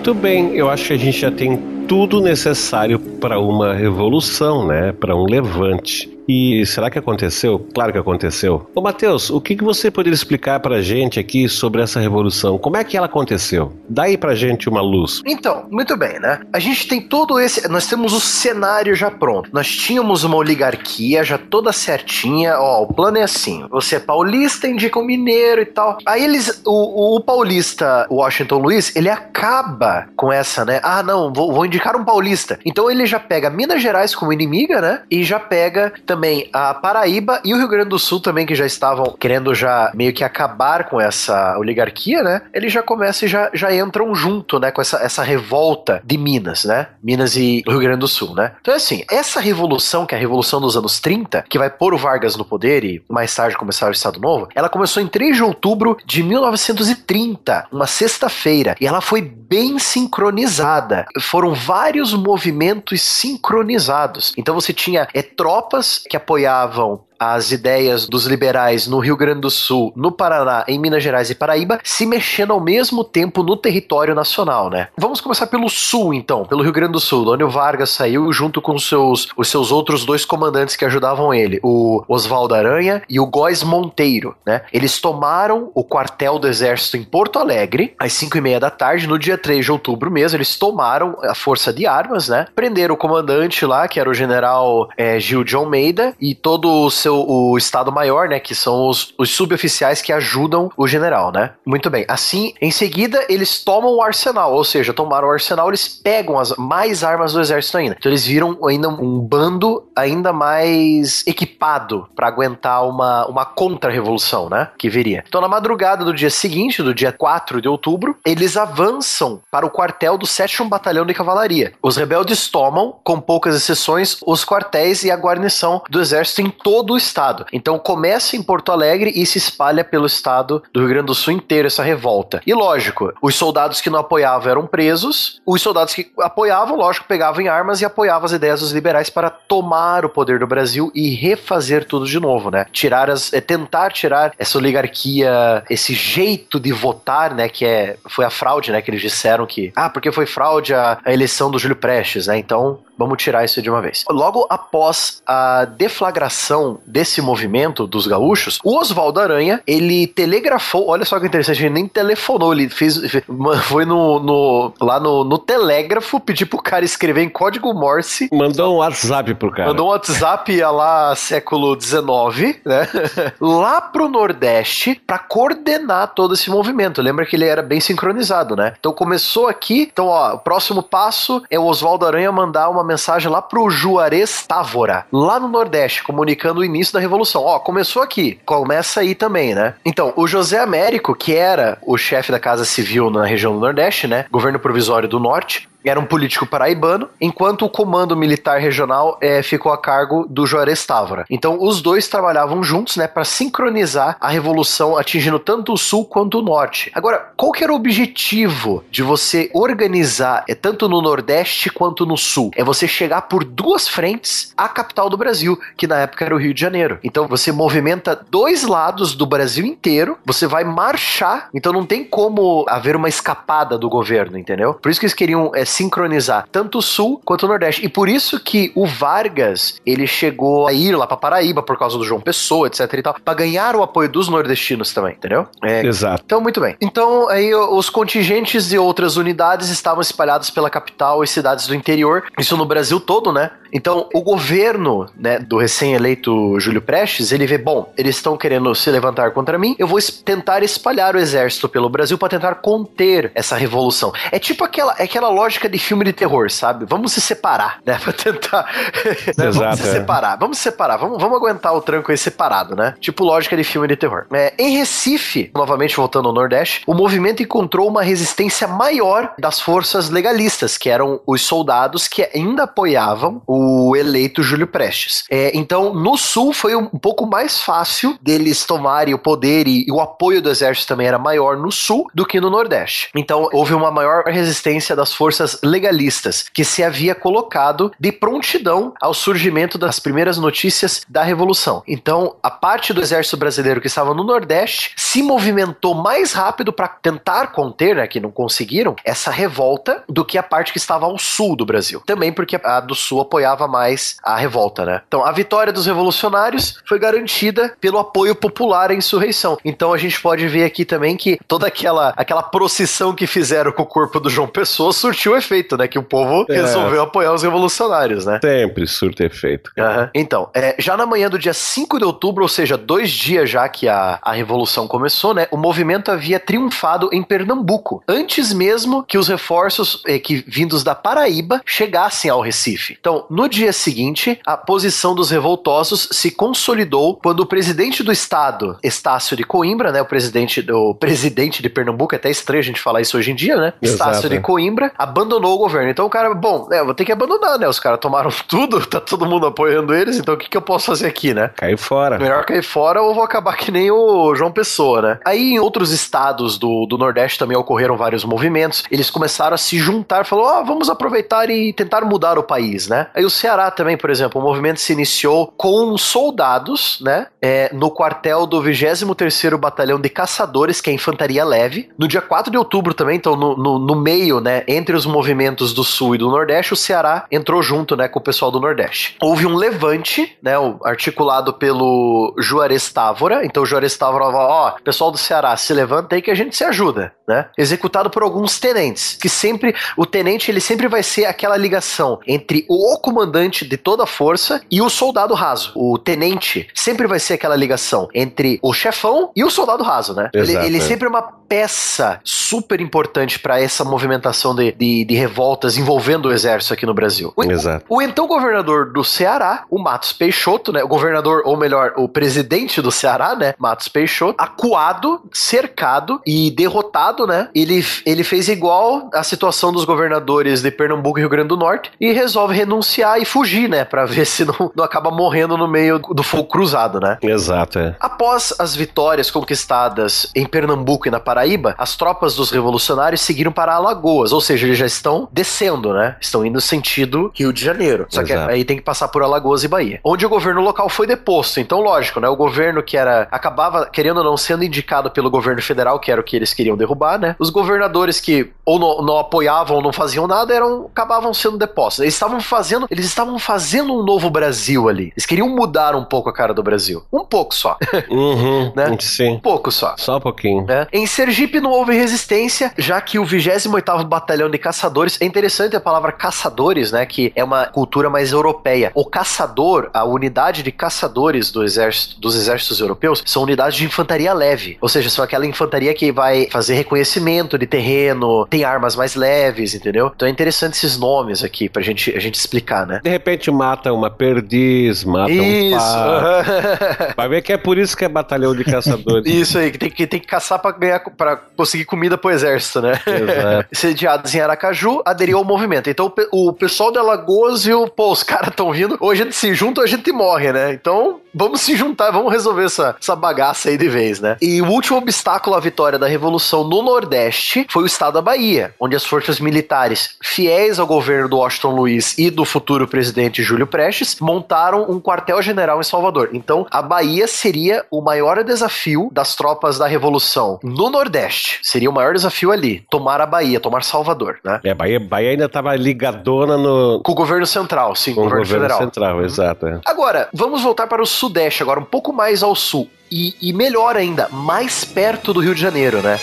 Speaker 2: Muito bem, eu acho que a gente já tem tudo necessário para uma revolução, né? Para um levante. E será que aconteceu? Claro que aconteceu. Ô Matheus, o que, que você poderia explicar pra gente aqui sobre essa revolução? Como é que ela aconteceu? Dá aí pra gente uma luz.
Speaker 5: Então, muito bem, né? A gente tem todo esse. Nós temos o cenário já pronto. Nós tínhamos uma oligarquia já toda certinha. Ó, o plano é assim: você é paulista, indica um mineiro e tal. Aí eles. O, o paulista Washington Luiz, ele acaba com essa, né? Ah, não, vou, vou indicar um paulista. Então ele já pega Minas Gerais como inimiga, né? E já pega também também a Paraíba e o Rio Grande do Sul também, que já estavam querendo já meio que acabar com essa oligarquia, né? Eles já começam e já, já entram junto, né? Com essa, essa revolta de Minas, né? Minas e Rio Grande do Sul, né? Então, assim, essa revolução, que é a revolução dos anos 30, que vai pôr o Vargas no poder e mais tarde começar o Estado Novo, ela começou em 3 de outubro de 1930, uma sexta-feira, e ela foi bem sincronizada. Foram vários movimentos sincronizados. Então você tinha é, tropas que apoiavam as ideias dos liberais no Rio Grande do Sul, no Paraná, em Minas Gerais e Paraíba, se mexendo ao mesmo tempo no território nacional, né? Vamos começar pelo Sul, então, pelo Rio Grande do Sul, onde o Vargas saiu junto com seus, os seus outros dois comandantes que ajudavam ele, o Oswaldo Aranha e o Góes Monteiro, né? Eles tomaram o quartel do exército em Porto Alegre, às 5 e meia da tarde, no dia 3 de outubro mesmo, eles tomaram a força de armas, né? Prenderam o comandante lá, que era o general é, Gil de Almeida, e todo o seu o Estado-Maior, né? Que são os, os suboficiais que ajudam o general, né? Muito bem. Assim, em seguida, eles tomam o arsenal, ou seja, tomaram o arsenal, eles pegam as mais armas do exército ainda. Então eles viram ainda um bando ainda mais equipado para aguentar uma, uma contra-revolução, né? Que viria. Então, na madrugada do dia seguinte, do dia 4 de outubro, eles avançam para o quartel do 7 Batalhão de Cavalaria. Os rebeldes tomam, com poucas exceções, os quartéis e a guarnição do exército em todo o estado. Então começa em Porto Alegre e se espalha pelo estado do Rio Grande do Sul inteiro essa revolta. E lógico, os soldados que não apoiavam eram presos, os soldados que apoiavam, lógico, pegavam em armas e apoiavam as ideias dos liberais para tomar o poder do Brasil e refazer tudo de novo, né? Tirar as, é, tentar tirar essa oligarquia, esse jeito de votar, né? Que é, foi a fraude, né? Que eles disseram que, ah, porque foi fraude a, a eleição do Júlio Prestes, né? Então Vamos tirar isso de uma vez. Logo após a deflagração desse movimento dos gaúchos, o Oswaldo Aranha, ele telegrafou, olha só que interessante, ele nem telefonou, ele fez, foi no, no lá no, no telégrafo, pedir pro cara escrever em código Morse.
Speaker 2: Mandou um WhatsApp pro cara.
Speaker 5: Mandou um WhatsApp lá século XIX, né? lá pro Nordeste para coordenar todo esse movimento. Lembra que ele era bem sincronizado, né? Então começou aqui, então ó, o próximo passo é o Oswaldo Aranha mandar uma mensagem lá pro Juarez Távora, lá no Nordeste, comunicando o início da Revolução. Ó, começou aqui, começa aí também, né? Então, o José Américo, que era o chefe da Casa Civil na região do Nordeste, né? Governo Provisório do Norte, era um político paraibano, enquanto o comando militar regional é, ficou a cargo do Juarez Távora. Então, os dois trabalhavam juntos, né, para sincronizar a revolução, atingindo tanto o sul quanto o norte. Agora, qual que era o objetivo de você organizar, é tanto no nordeste quanto no sul? É você chegar por duas frentes à capital do Brasil, que na época era o Rio de Janeiro. Então, você movimenta dois lados do Brasil inteiro, você vai marchar, então não tem como haver uma escapada do governo, entendeu? Por isso que eles queriam é, sincronizar tanto o Sul quanto o Nordeste. E por isso que o Vargas, ele chegou a ir lá pra Paraíba por causa do João Pessoa, etc e tal, pra ganhar o apoio dos nordestinos também, entendeu?
Speaker 2: É, Exato.
Speaker 5: Então, muito bem. Então, aí os contingentes de outras unidades estavam espalhados pela capital e cidades do interior, isso no Brasil todo, né? Então, o governo, né, do recém-eleito Júlio Prestes, ele vê, bom, eles estão querendo se levantar contra mim, eu vou tentar espalhar o exército pelo Brasil para tentar conter essa revolução. É tipo aquela, é aquela lógica de filme de terror, sabe? Vamos se separar, né, para tentar né? Exato, vamos se é. separar, vamos se separar, vamos, vamos aguentar o tranco aí separado, né? Tipo lógica de filme de terror. É, em Recife, novamente voltando ao Nordeste, o movimento encontrou uma resistência maior das forças legalistas, que eram os soldados que ainda apoiavam o o eleito Júlio Prestes. É, então, no Sul foi um pouco mais fácil deles tomarem o poder e, e, o apoio do exército também era maior no Sul do que no Nordeste. Então, houve uma maior resistência das forças legalistas, que se havia colocado de prontidão ao surgimento das primeiras notícias da Revolução. Então, a parte do exército brasileiro que estava no Nordeste se movimentou mais rápido para tentar conter, né, que não conseguiram, essa revolta do que a parte que estava ao sul do Brasil. Também porque a do Sul apoiava apoiava mais a revolta, né? Então, a vitória dos revolucionários foi garantida pelo apoio popular à insurreição. Então, a gente pode ver aqui também que toda aquela, aquela procissão que fizeram com o corpo do João Pessoa surtiu efeito, né? Que o povo é. resolveu apoiar os revolucionários, né?
Speaker 2: Sempre surte efeito.
Speaker 5: Uhum. Então, é, já na manhã do dia 5 de outubro, ou seja, dois dias já que a, a revolução começou, né? O movimento havia triunfado em Pernambuco, antes mesmo que os reforços é, que vindos da Paraíba chegassem ao Recife. Então, no dia seguinte, a posição dos revoltosos se consolidou quando o presidente do estado, Estácio de Coimbra, né, o presidente do presidente de Pernambuco, é até estranho a gente falar isso hoje em dia, né? Exato, Estácio de é. Coimbra abandonou o governo. Então o cara, bom, é, vou ter que abandonar, né? Os caras tomaram tudo, tá todo mundo apoiando eles, então o que, que eu posso fazer aqui, né?
Speaker 2: Cair fora.
Speaker 5: Melhor cair fora ou vou acabar que nem o João Pessoa, né? Aí em outros estados do, do Nordeste também ocorreram vários movimentos. Eles começaram a se juntar, falou, ó, oh, vamos aproveitar e tentar mudar o país, né? Aí o Ceará também, por exemplo, o movimento se iniciou com soldados, né, é, no quartel do 23º Batalhão de Caçadores, que é a infantaria leve. No dia 4 de outubro também, então no, no, no, meio, né, entre os movimentos do Sul e do Nordeste, o Ceará entrou junto, né, com o pessoal do Nordeste. Houve um levante, né, articulado pelo Juarez Távora, então o Juarez Távora falou, ó, oh, pessoal do Ceará, se levanta aí que a gente se ajuda, né, executado por alguns tenentes, que sempre, o tenente, ele sempre vai ser aquela ligação entre o comandante de toda a força e o soldado raso. O tenente sempre vai ser aquela ligação entre o chefão e o soldado raso, né? Exato, ele, ele é. sempre é uma peça super importante para essa movimentação de, de, de, revoltas envolvendo o exército aqui no Brasil. O,
Speaker 2: Exato.
Speaker 5: O, o, então governador do Ceará, o Matos Peixoto, né? O governador, ou melhor, o presidente do Ceará, né? Matos Peixoto, acuado, cercado e derrotado, né? Ele, ele fez igual a situação dos governadores de Pernambuco e Rio Grande do Norte e resolve renunciar e fugir, né? Pra ver se não, não acaba morrendo no meio do fogo cruzado, né?
Speaker 2: Exato, é.
Speaker 5: Após as vitórias conquistadas em Pernambuco e na Paraíba, as tropas dos revolucionários seguiram para Alagoas, ou seja, eles já estão descendo, né? Estão indo sentido Rio de Janeiro. Só Exato. que aí tem que passar por Alagoas e Bahia. Onde o governo local foi deposto. Então, lógico, né? O governo que era. acabava, querendo ou não, sendo indicado pelo governo federal, que era o que eles queriam derrubar, né? Os governadores que ou não, não apoiavam ou não faziam nada eram acabavam sendo depostos. Eles estavam fazendo. Eles estavam fazendo um novo Brasil ali. Eles queriam mudar um pouco a cara do Brasil. Um pouco só.
Speaker 2: Uhum, né? Sim.
Speaker 5: Um pouco só.
Speaker 2: Só um pouquinho.
Speaker 5: Né? Em Sergipe não houve resistência, já que o 28º Batalhão de Caçadores, é interessante a palavra caçadores, né, que é uma cultura mais europeia. O caçador, a unidade de caçadores do exército, dos exércitos europeus, são unidades de infantaria leve, ou seja, são aquela infantaria que vai fazer reconhecimento de terreno, tem armas mais leves, entendeu? Então é interessante esses nomes aqui pra gente, a gente explicar, né?
Speaker 2: De repente mata uma perdiz, mata isso. um pato. Vai ver que é por isso que é batalhão de caçadores.
Speaker 5: isso aí, que tem que, tem que caçar pra ganhar, para conseguir comida pro exército, né? Exato. Sediados em Aracaju, aderiu ao movimento. Então o pessoal de Alagoas viu, pô, os caras estão vindo, ou a gente se junta ou a gente morre, né? Então vamos se juntar, vamos resolver essa, essa bagaça aí de vez, né? E o último obstáculo à vitória da Revolução no Nordeste foi o estado da Bahia, onde as forças militares, fiéis ao governo do Washington Luiz e do futuro presidente Júlio Prestes, montaram um quartel-general em Salvador. Então, a Bahia seria o maior desafio das tropas da Revolução no Nordeste. Seria o maior desafio ali, tomar a Bahia, tomar Salvador, né?
Speaker 2: É, a Bahia, Bahia ainda estava ligadona no...
Speaker 5: Com o governo central, sim,
Speaker 2: com o governo, governo
Speaker 5: federal.
Speaker 2: central, uhum. exato. É.
Speaker 5: Agora, vamos voltar para o Sudeste agora, um pouco mais ao sul. E, e melhor ainda, mais perto do Rio de Janeiro, né?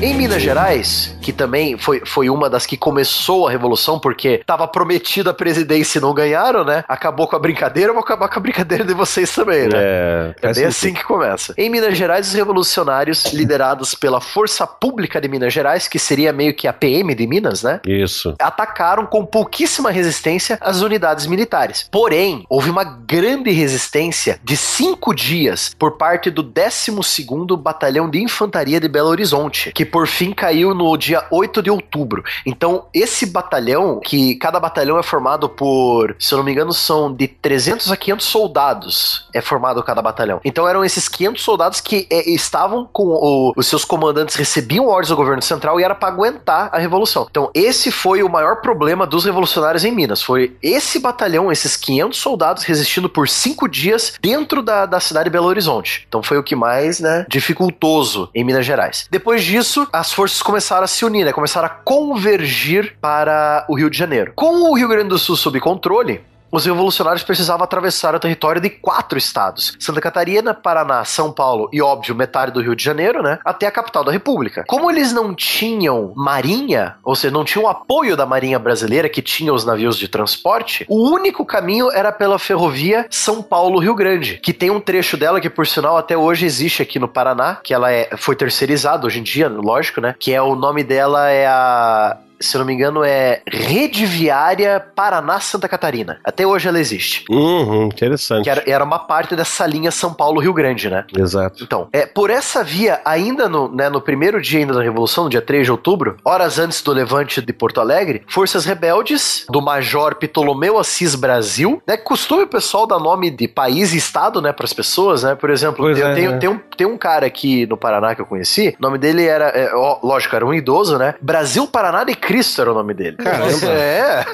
Speaker 5: Em Minas Gerais, que também foi, foi uma das que começou a revolução, porque estava prometida a presidência e não ganharam, né? Acabou com a brincadeira, vou acabar com a brincadeira de vocês também, né?
Speaker 2: É,
Speaker 5: é bem assim que começa. Em Minas Gerais, os revolucionários, liderados pela Força Pública de Minas Gerais, que seria meio que a PM de Minas, né?
Speaker 2: Isso.
Speaker 5: Atacaram com pouquíssima resistência as unidades militares. Porém, houve uma grande resistência de cinco dias por parte do 12º Batalhão de Infantaria de Belo Horizonte, que por fim caiu no dia dia 8 de outubro. Então, esse batalhão, que cada batalhão é formado por, se eu não me engano, são de 300 a 500 soldados, é formado cada batalhão. Então, eram esses 500 soldados que é, estavam com o, os seus comandantes, recebiam ordens do governo central e era para aguentar a revolução. Então, esse foi o maior problema dos revolucionários em Minas. Foi esse batalhão, esses 500 soldados resistindo por cinco dias dentro da, da cidade de Belo Horizonte. Então, foi o que mais, né, dificultoso em Minas Gerais. Depois disso, as forças começaram a se unir, né? Começaram a convergir para o Rio de Janeiro. Com o Rio Grande do Sul sob controle, os revolucionários precisavam atravessar o território de quatro estados: Santa Catarina, Paraná, São Paulo e, óbvio, metade do Rio de Janeiro, né? Até a capital da República. Como eles não tinham marinha, ou seja, não tinham apoio da marinha brasileira que tinha os navios de transporte, o único caminho era pela ferrovia São Paulo-Rio Grande, que tem um trecho dela que, por sinal, até hoje existe aqui no Paraná, que ela é, foi terceirizada hoje em dia, lógico, né? Que é o nome dela é a se eu não me engano, é Rede Viária Paraná-Santa Catarina. Até hoje ela existe.
Speaker 2: Uhum, interessante.
Speaker 5: Que era, era, uma parte dessa linha São Paulo-Rio Grande, né?
Speaker 2: Exato.
Speaker 5: Então, é, por essa via, ainda no, né, no primeiro dia ainda da Revolução, no dia 3 de outubro, horas antes do levante de Porto Alegre, forças rebeldes do Major Ptolomeu Assis Brasil, né? Costume o pessoal dar nome de país e estado, né, para as pessoas, né? Por exemplo, eu, é, tenho, é. tem, um, tem um cara aqui no Paraná que eu conheci, o nome dele era, é, ó, lógico, era um idoso, né? Brasil, Paraná de Cristo era o nome dele.
Speaker 2: Caramba.
Speaker 5: É.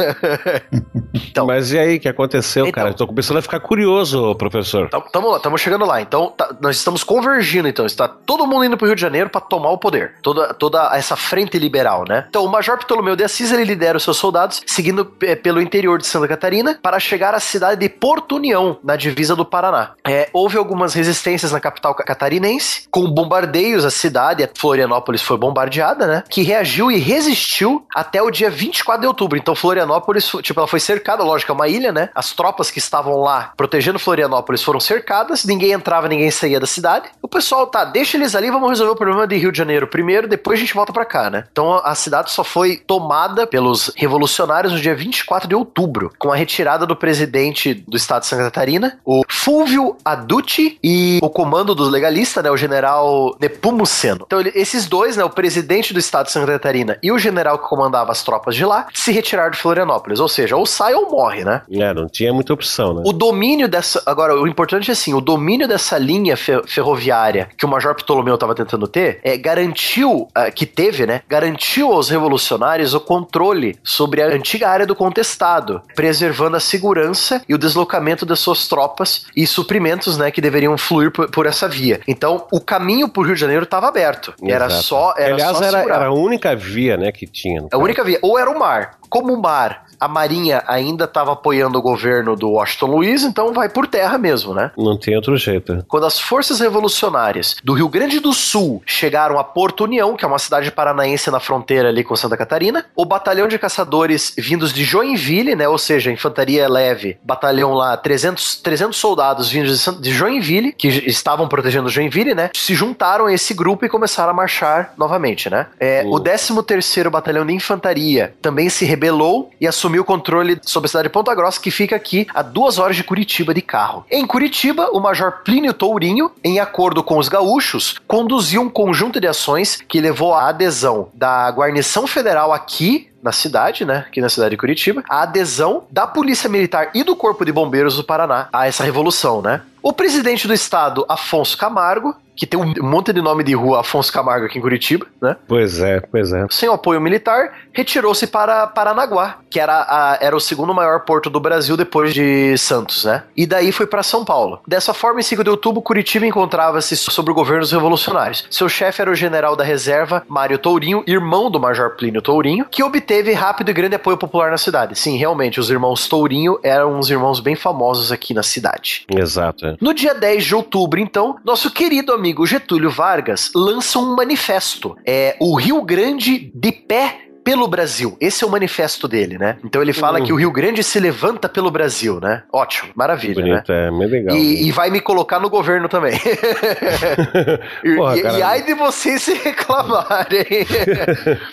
Speaker 2: então, Mas e aí, o que aconteceu, então, cara? Estou começando a ficar curioso, professor.
Speaker 5: Tamo lá, estamos chegando lá. Então, tá, nós estamos convergindo, então. Está todo mundo indo pro Rio de Janeiro para tomar o poder. Toda, toda essa frente liberal, né? Então, o Major Ptolomeu de Assis, ele lidera os seus soldados, seguindo é, pelo interior de Santa Catarina, para chegar à cidade de Porto União, na divisa do Paraná. É, houve algumas resistências na capital catarinense, com bombardeios à cidade, Florianópolis foi bombardeada, né? Que reagiu e resistiu até o dia 24 de outubro. Então Florianópolis, tipo, ela foi cercada, lógico, é uma ilha, né? As tropas que estavam lá protegendo Florianópolis foram cercadas, ninguém entrava, ninguém saía da cidade. O pessoal, tá, deixa eles ali, vamos resolver o problema de Rio de Janeiro primeiro, depois a gente volta para cá, né? Então a cidade só foi tomada pelos revolucionários no dia 24 de outubro, com a retirada do presidente do estado de Santa Catarina, o Fulvio Aducci, e o comando do legalista, né, o general Nepomuceno. Então esses dois, né, o presidente do estado de Santa Catarina e o general que comandava as tropas de lá, se retirar de Florianópolis. Ou seja, ou sai ou morre, né?
Speaker 2: É, não tinha muita opção, né?
Speaker 5: O domínio dessa. Agora, o importante é assim: o domínio dessa linha ferroviária que o Major Ptolomeu estava tentando ter é, garantiu, uh, que teve, né? Garantiu aos revolucionários o controle sobre a antiga área do contestado, preservando a segurança e o deslocamento das suas tropas e suprimentos, né? Que deveriam fluir por, por essa via. Então, o caminho para o Rio de Janeiro estava aberto. Exato. Era só. Era
Speaker 2: Aliás,
Speaker 5: só
Speaker 2: era, era, a única via, né, que tinha.
Speaker 5: A única via. Ou era o mar. Como o mar a Marinha ainda estava apoiando o governo do Washington Luiz, então vai por terra mesmo, né?
Speaker 2: Não tem outro jeito.
Speaker 5: Quando as forças revolucionárias do Rio Grande do Sul chegaram a Porto União, que é uma cidade paranaense na fronteira ali com Santa Catarina, o batalhão de caçadores vindos de Joinville, né, ou seja, infantaria leve, batalhão lá, 300, 300 soldados vindos de Joinville, que estavam protegendo Joinville, né, se juntaram a esse grupo e começaram a marchar novamente, né? É, uh. O 13º Batalhão de Infantaria também se rebelou e assumiu o controle sobre a cidade de Ponta Grossa, que fica aqui a duas horas de Curitiba de carro. Em Curitiba, o Major Plínio Tourinho, em acordo com os gaúchos, conduziu um conjunto de ações que levou à adesão da guarnição federal aqui na cidade, né, aqui na cidade de Curitiba, a adesão da Polícia Militar e do Corpo de Bombeiros do Paraná a essa revolução, né? O presidente do estado, Afonso Camargo, que tem um monte de nome de rua Afonso Camargo aqui em Curitiba, né?
Speaker 2: Pois é, pois é.
Speaker 5: Sem o apoio militar, retirou-se para Paranaguá, que era, a, era o segundo maior porto do Brasil depois de Santos, né? E daí foi para São Paulo. Dessa forma, em 5 de outubro, Curitiba encontrava-se sob o governo dos revolucionários. Seu chefe era o general da reserva, Mário Tourinho, irmão do Major Plínio Tourinho, que obteve rápido e grande apoio popular na cidade. Sim, realmente, os irmãos Tourinho eram uns irmãos bem famosos aqui na cidade.
Speaker 2: Exato. É.
Speaker 5: No dia 10 de outubro, então, nosso querido amigo Getúlio Vargas lança um manifesto. É o Rio Grande de pé pelo Brasil. Esse é o manifesto dele, né? Então ele fala uhum. que o Rio Grande se levanta pelo Brasil, né? Ótimo, maravilha,
Speaker 2: Bonito,
Speaker 5: né?
Speaker 2: É, muito legal.
Speaker 5: E, e, vai me colocar no governo também. Porra, e, e ai de vocês se reclamarem.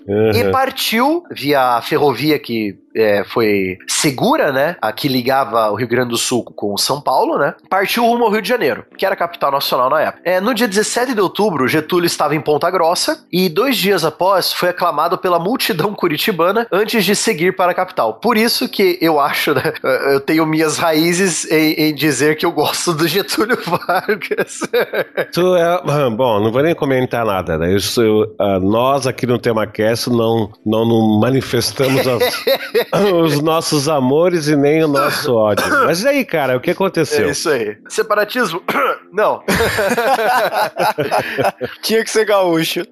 Speaker 5: uhum. E partiu via ferrovia que é, foi segura, né? A que ligava o Rio Grande do Sul com São Paulo, né? Partiu rumo ao Rio de Janeiro, que era a capital nacional na época. É, no dia 17 de outubro, Getúlio estava em Ponta Grossa e dois dias após foi aclamado pela multidão curitibana antes de seguir para a capital. Por isso que eu acho, né? Eu tenho minhas raízes em, em dizer que eu gosto do Getúlio Vargas.
Speaker 2: tu é, ah, bom, não vou nem comentar nada, né? Isso, uh, nós aqui no TemaCast não, não, não manifestamos as os nossos amores e nem o nosso ódio. Mas e aí, cara, o que aconteceu?
Speaker 5: É isso aí. Separatismo? Não.
Speaker 4: Tinha que ser gaúcho.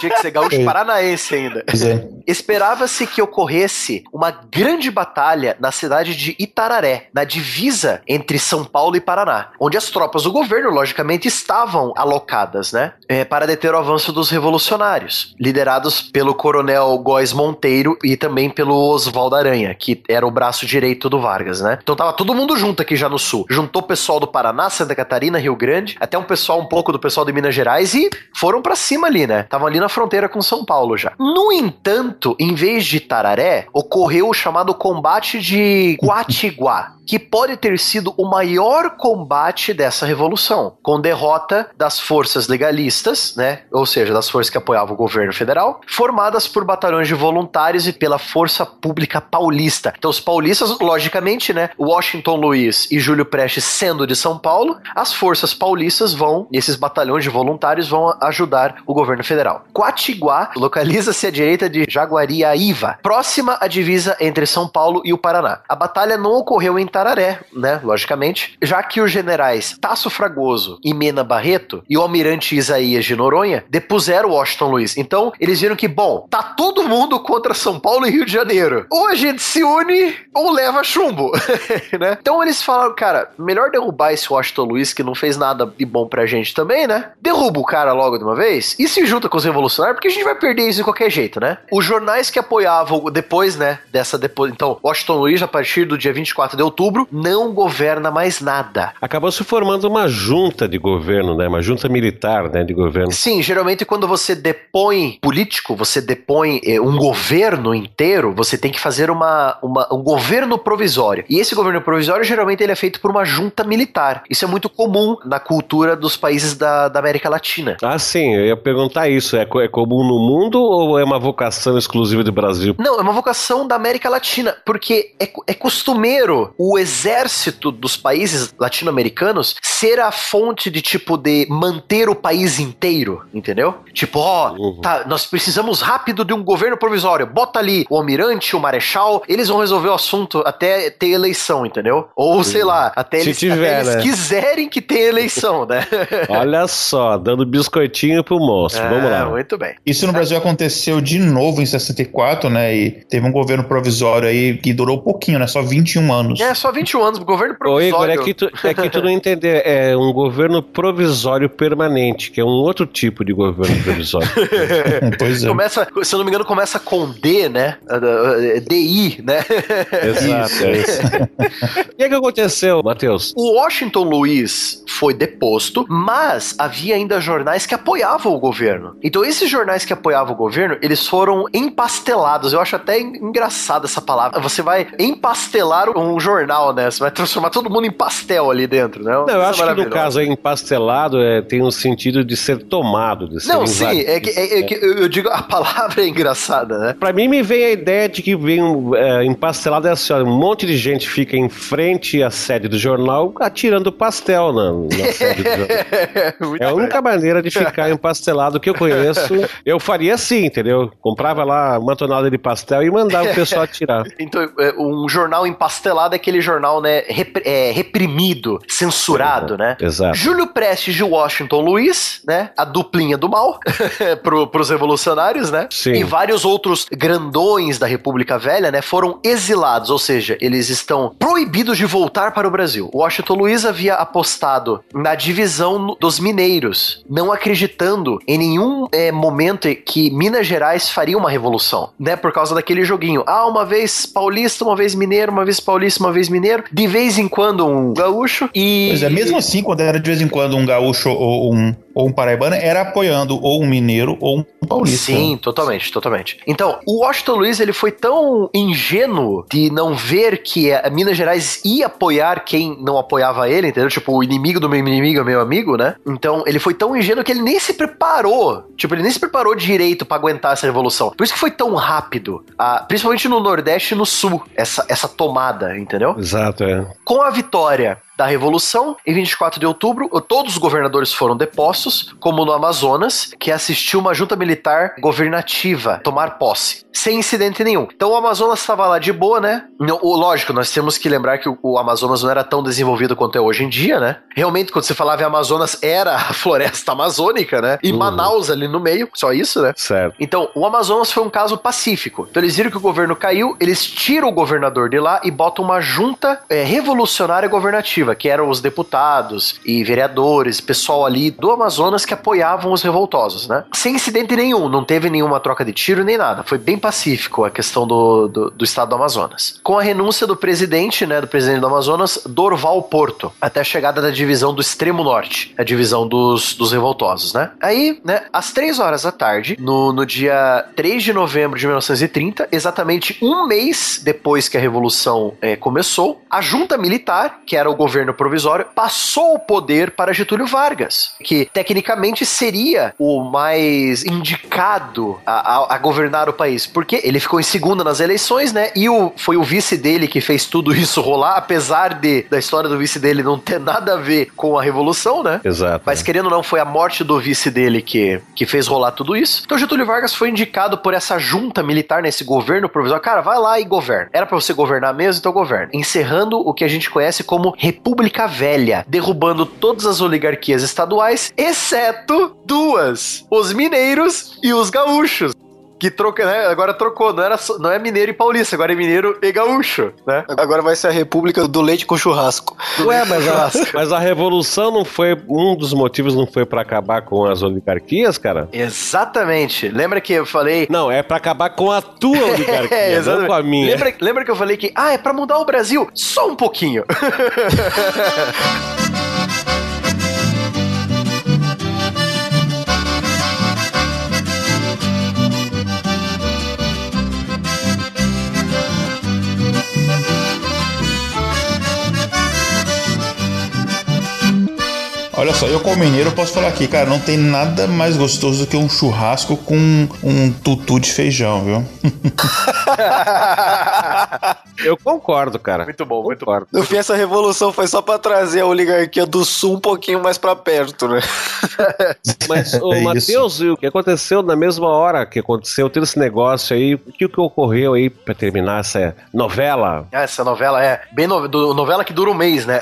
Speaker 5: Tinha que ser gaúcho paranaense ainda. É. Esperava-se que ocorresse uma grande batalha na cidade de Itararé, na divisa entre São Paulo e Paraná, onde as tropas do governo, logicamente, estavam alocadas, né? É, para deter o avanço dos revolucionários, liderados pelo coronel Góes Monteiro e também pelo Oswaldo Aranha, que era o braço direito do Vargas, né? Então tava todo mundo junto aqui já no sul. Juntou o pessoal do Paraná, Santa Catarina, Rio Grande, até um pessoal, um pouco do pessoal de Minas Gerais e foram para cima ali, né? Estavam ali na fronteira com São Paulo já. No entanto, em vez de Tararé, ocorreu o chamado combate de Guatiguá que pode ter sido o maior combate dessa revolução, com derrota das forças legalistas, né, ou seja, das forças que apoiavam o governo federal, formadas por batalhões de voluntários e pela Força Pública Paulista. Então os paulistas, logicamente, né, Washington Luiz e Júlio Prestes sendo de São Paulo, as forças paulistas vão, esses batalhões de voluntários vão ajudar o governo federal. Quatiguá localiza-se à direita de Jaguariaíva, próxima à divisa entre São Paulo e o Paraná. A batalha não ocorreu em Tararé, né? Logicamente, já que os generais Tasso Fragoso e Mena Barreto e o almirante Isaías de Noronha depuseram Washington Luiz. Então, eles viram que, bom, tá todo mundo contra São Paulo e Rio de Janeiro. Ou a gente se une ou leva chumbo, né? Então eles falaram, cara, melhor derrubar esse Washington Luiz que não fez nada de bom pra gente também, né? Derruba o cara logo de uma vez e se junta com os revolucionários, porque a gente vai perder isso de qualquer jeito, né? Os jornais que apoiavam depois, né, dessa depois, então, Washington Luiz a partir do dia 24 de outubro outubro, não governa mais nada.
Speaker 2: Acabou se formando uma junta de governo, né? Uma junta militar, né, de governo.
Speaker 5: Sim, geralmente quando você depõe político, você depõe eh, um governo inteiro, você tem que fazer uma, uma, um governo provisório. E esse governo provisório, geralmente, ele é feito por uma junta militar. Isso é muito comum na cultura dos países da, da América Latina.
Speaker 2: Ah, sim, eu ia perguntar isso. É, é comum no mundo ou é uma vocação exclusiva do Brasil?
Speaker 5: Não, é uma vocação da América Latina, porque é, é costumeiro o exército dos países latino-americanos ser a fonte de tipo de manter o país inteiro, entendeu? Tipo, ó, uhum. tá, nós precisamos rápido de um governo provisório. Bota ali o almirante, o marechal, eles vão resolver o assunto até ter eleição, entendeu? Ou sei lá, até, eles, tiver, até eles, né? quiserem que tenha eleição, né?
Speaker 2: Olha só, dando biscoitinho pro moço. É, Vamos lá.
Speaker 5: Muito bem.
Speaker 3: Isso no Brasil aconteceu de novo em 64, né? E teve um governo provisório aí que durou pouquinho, né? Só 21 anos.
Speaker 5: É, só só 21 anos, governo
Speaker 2: Ô,
Speaker 5: provisório.
Speaker 2: Igor, é que, tu, é que tu não entender. É um governo provisório permanente, que é um outro tipo de governo provisório.
Speaker 3: pois é.
Speaker 5: Começa, se eu não me engano, começa com D, né? DI, né?
Speaker 2: Exato, é isso. O que, é que aconteceu, Matheus?
Speaker 5: O Washington Luiz foi deposto, mas havia ainda jornais que apoiavam o governo. Então, esses jornais que apoiavam o governo, eles foram empastelados. Eu acho até engraçada essa palavra. Você vai empastelar um jornal, né? Você vai transformar todo mundo em pastel ali dentro, né?
Speaker 2: Não, eu acho que no caso aí, empastelado é, tem um sentido de ser tomado, de ser
Speaker 5: Não, sim, é que, é, é que eu, eu digo, a palavra é engraçada, né?
Speaker 2: Pra mim me vem a ideia de que vem é, empastelado é assim, ó, um monte de gente fica em frente à sede do jornal atirando pastel na, na sede do jornal. é a única maneira de ficar empastelado que eu conheço. Eu faria assim, entendeu? Comprava lá uma tonelada de pastel e mandava o pessoal atirar.
Speaker 5: Então, é, um jornal empastelado é aquele jornal, né, rep, é, reprimido, censurado,
Speaker 2: é,
Speaker 5: né?
Speaker 2: Exato.
Speaker 5: Júlio Prestes de Washington Luiz, né? A duplinha do mal pro, pros revolucionários, né?
Speaker 2: Sim.
Speaker 5: E vários outros grandões da República Velha, né? Foram exilados, ou seja, eles estão proibidos de voltar para o Brasil. Washington Luiz havia apostado na divisão dos mineiros, não acreditando em nenhum é, momento que Minas Gerais faria uma revolução, né? Por causa daquele joguinho. Ah, uma vez paulista, uma vez mineiro, uma vez paulista, uma vez mineiro, de vez em quando um gaúcho e.
Speaker 3: Pois é, mesmo assim, quando era de vez em quando um gaúcho ou um, ou um paraibano, era apoiando ou um mineiro ou um paulista.
Speaker 5: Sim, totalmente, totalmente. Então, o Washington Luiz ele foi tão ingênuo de não ver que a Minas Gerais ia apoiar quem não apoiava ele, entendeu? Tipo, o inimigo do meu inimigo é meu amigo, né? Então, ele foi tão ingênuo que ele nem se preparou. Tipo, ele nem se preparou direito para aguentar essa revolução. Por isso que foi tão rápido. Ah, principalmente no Nordeste e no Sul, essa, essa tomada, entendeu?
Speaker 2: Exato, é.
Speaker 5: Com a vitória da Revolução, em 24 de outubro, todos os governadores foram depostos, como no Amazonas, que assistiu uma junta militar governativa tomar posse, sem incidente nenhum. Então o Amazonas estava lá de boa, né? Não, lógico, nós temos que lembrar que o, Amazonas não era tão desenvolvido quanto é hoje em dia, né? Realmente, quando você falava em Amazonas, era a floresta amazônica, né? E uhum. Manaus ali no meio, só isso, né?
Speaker 2: Certo.
Speaker 5: Então, o Amazonas foi um caso pacífico. Então eles viram que o governo caiu, eles tiram o governador de lá e botam uma junta é, revolucionária governativa que eram os deputados e vereadores, pessoal ali do Amazonas que apoiavam os revoltosos, né? Sem incidente nenhum, não teve nenhuma troca de tiro nem nada. Foi bem pacífico a questão do, do, do estado do Amazonas. Com a renúncia do presidente, né, do presidente do Amazonas, Dorval Porto, até a chegada da divisão do extremo norte, a divisão dos, dos revoltosos, né? Aí, né, às três horas da tarde, no, no dia 3 de novembro de 1930, exatamente um mês depois que a revolução é, começou, a junta militar, que era o governo governo provisório, passou o poder para Getúlio Vargas, que tecnicamente seria o mais indicado a, a, a governar o país, porque ele ficou em segunda nas eleições, né? E o, foi o vice dele que fez tudo isso rolar, apesar de da história do vice dele não ter nada a ver com a revolução, né?
Speaker 2: Exato.
Speaker 5: Mas querendo ou não, foi a morte do vice dele que, que fez rolar tudo isso. Então Getúlio Vargas foi indicado por essa junta militar nesse governo provisório. Cara, vai lá e governa. Era para você governar mesmo, então governa. Encerrando o que a gente conhece como República Velha, derrubando todas as oligarquias estaduais, exceto duas: os mineiros e os gaúchos que troca, né? Agora trocou, não, era, não é mineiro e paulista, agora é mineiro e gaúcho, né?
Speaker 4: Agora vai ser a república do leite com churrasco.
Speaker 2: Ué, mas a, mas a revolução não foi, um dos motivos não foi para acabar com as oligarquias, cara?
Speaker 5: Exatamente. Lembra que eu falei...
Speaker 2: Não, é para acabar com a tua oligarquia, é, não com a minha.
Speaker 5: Lembra, lembra que eu falei que, ah, é para mudar o Brasil? Só um pouquinho.
Speaker 3: Olha só, eu como mineiro posso falar aqui, cara, não tem nada mais gostoso do que um churrasco com um tutu de feijão, viu?
Speaker 2: eu concordo, cara.
Speaker 5: Muito bom, muito bom.
Speaker 4: No fim, essa revolução foi só para trazer a oligarquia do sul um pouquinho mais para perto, né?
Speaker 2: Mas, ô, é Matheus, o que aconteceu na mesma hora que aconteceu todo esse negócio aí, o que, que ocorreu aí para terminar essa novela?
Speaker 5: Ah, essa novela é bem no, do, novela que dura um mês, né?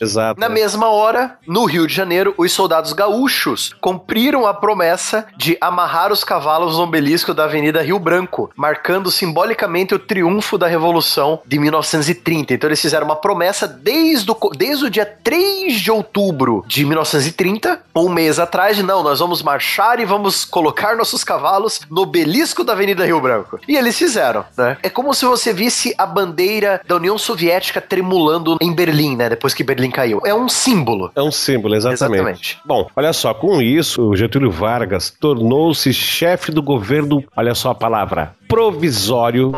Speaker 2: Exato.
Speaker 5: Na mesma hora, no Rio de Janeiro, os soldados gaúchos cumpriram a promessa de amarrar os cavalos no obelisco da Avenida Rio Branco, marcando simbolicamente o triunfo da Revolução de 1930. Então eles fizeram uma promessa desde o, desde o dia 3 de outubro de 1930, um mês atrás, de não, nós vamos marchar e vamos colocar nossos cavalos no obelisco da Avenida Rio Branco. E eles fizeram, né? É como se você visse a bandeira da União Soviética tremulando em Berlim, né? Depois que Berlim caiu. É um símbolo.
Speaker 2: É um símbolo, exatamente. exatamente. Bom, olha só, com isso, o Getúlio Vargas tornou-se chefe do governo, olha só a palavra, provisório.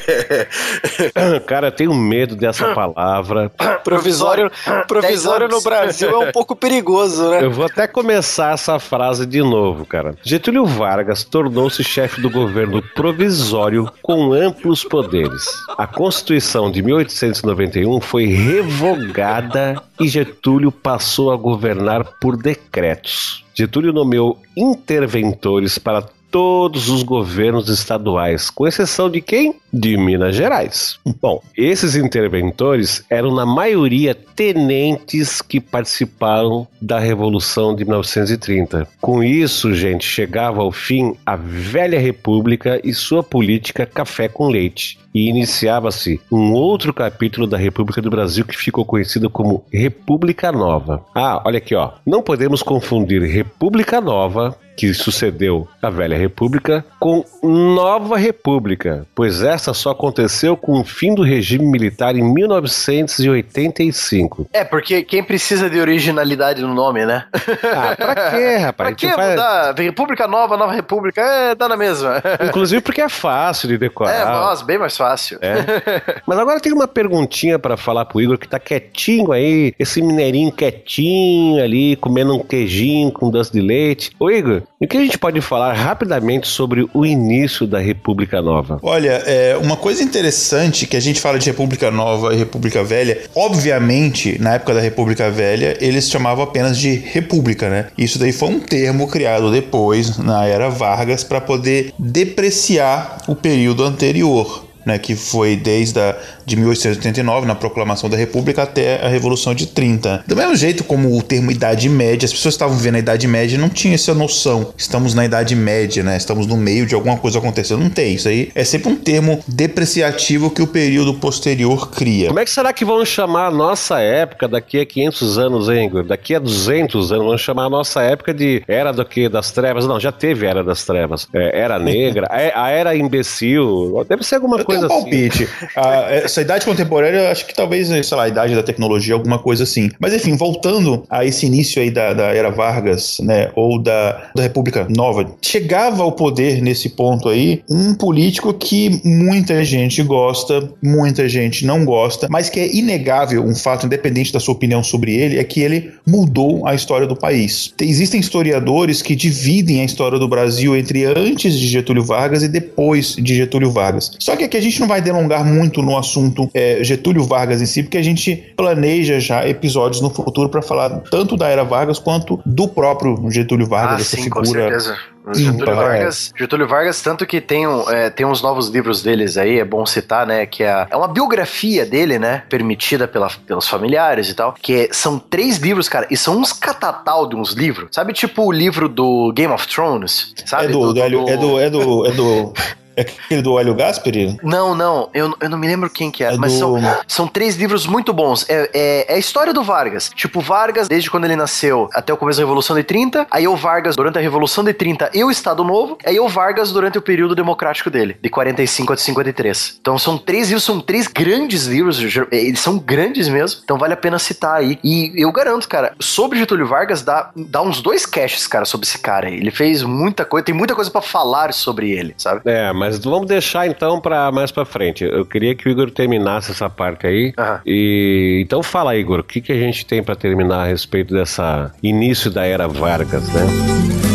Speaker 2: Cara, eu tenho medo dessa palavra.
Speaker 4: Provisório, provisório no Brasil é um pouco perigoso, né?
Speaker 2: Eu vou até começar essa frase de novo, cara. Getúlio Vargas tornou-se chefe do governo provisório com amplos poderes. A Constituição de 1891 foi revogada e Getúlio passou a governar por decretos. Getúlio nomeou interventores para todos os governos estaduais, com exceção de quem? De Minas Gerais. Bom, esses interventores eram, na maioria, tenentes que participaram da Revolução de 1930. Com isso, gente, chegava ao fim a velha República e sua política café com leite. E iniciava-se um outro capítulo da República do Brasil que ficou conhecido como República Nova. Ah, olha aqui, ó. Não podemos confundir República Nova que sucedeu a Velha República com Nova República, pois essa só aconteceu com o fim do regime militar em 1985.
Speaker 5: É, porque quem precisa de originalidade no nome, né?
Speaker 2: Ah, pra quê, rapaz?
Speaker 5: pra que faz... mudar? República Nova, Nova República, é, dá na mesma.
Speaker 2: Inclusive porque é fácil de decorar.
Speaker 5: É, nossa, bem mais fácil.
Speaker 2: É. Mas agora tem uma perguntinha para falar pro Igor que tá quietinho aí, esse mineirinho quietinho ali, comendo um queijinho com doce de leite. Ô Igor, o que a gente pode falar rapidamente sobre o início da República Nova?
Speaker 3: Olha, é uma coisa interessante que a gente fala de República Nova e República Velha. Obviamente, na época da República Velha, eles chamavam apenas de República, né? Isso daí foi um termo criado depois, na era Vargas, para poder depreciar o período anterior. Né, que foi desde a de 1889, na proclamação da República, até a Revolução de 30. Do mesmo jeito como o termo Idade Média, as pessoas estavam vivendo a Idade Média e não tinham essa noção. Estamos na Idade Média, né? Estamos no meio de alguma coisa acontecendo. Não tem. Isso aí é sempre um termo depreciativo que o período posterior cria.
Speaker 2: Como é que será que vão chamar a nossa época daqui a 500 anos, hein? Daqui a 200 anos vão chamar a nossa época de Era do que? Das Trevas? Não, já teve Era das Trevas. É, era Negra, a, Era Imbecil. Deve ser alguma
Speaker 3: Eu
Speaker 2: coisa
Speaker 3: um palpite.
Speaker 2: assim.
Speaker 3: a, essa idade contemporânea, acho que talvez, sei lá, a idade da tecnologia, alguma coisa assim. Mas enfim, voltando a esse início aí da, da era Vargas, né, ou da, da República Nova, chegava ao poder nesse ponto aí um político que muita gente gosta, muita gente não gosta, mas que é inegável, um fato independente da sua opinião sobre ele, é que ele mudou a história do país. Existem historiadores que dividem a história do Brasil entre antes de Getúlio Vargas e depois de Getúlio Vargas. Só que aqui a gente não vai delongar muito no assunto é, Getúlio Vargas em si, porque a gente planeja já episódios no futuro para falar tanto da era Vargas quanto do próprio Getúlio Vargas,
Speaker 5: ah, essa sim, figura. Com certeza. Getúlio Vargas, Getúlio Vargas, tanto que tem, um, é, tem uns novos livros deles aí, é bom citar, né? Que é, é uma biografia dele, né? Permitida pela, pelos familiares e tal. Que é, são três livros, cara, e são uns catatal de uns livros. Sabe, tipo o livro do Game of Thrones? Sabe?
Speaker 3: É do, do, do, do... é do, é do, é do É aquele do Hélio Gasperi?
Speaker 5: Não, não. Eu, eu não me lembro quem que era. É mas do... são, são três livros muito bons. É, é, é, a história do Vargas. Tipo, Vargas, desde quando ele nasceu até o começo da Revolução de 30. Aí o Vargas durante a Revolução de 30 e o Estado Novo. Aí o Vargas durante o período democrático dele, de 45 a 53. Então são três livros, são três grandes livros. Eles são grandes mesmo. Então vale a pena citar aí. E eu garanto, cara, sobre Getúlio Vargas, dá, dá uns dois caches, cara, sobre esse cara aí. Ele fez muita coisa, tem muita coisa para falar sobre ele, sabe?
Speaker 2: É, mas vamos deixar então para mais para frente. Eu queria que o Igor terminasse essa parte aí. E então fala, Igor, o que, que a gente tem para terminar a respeito dessa início da era Vargas, né?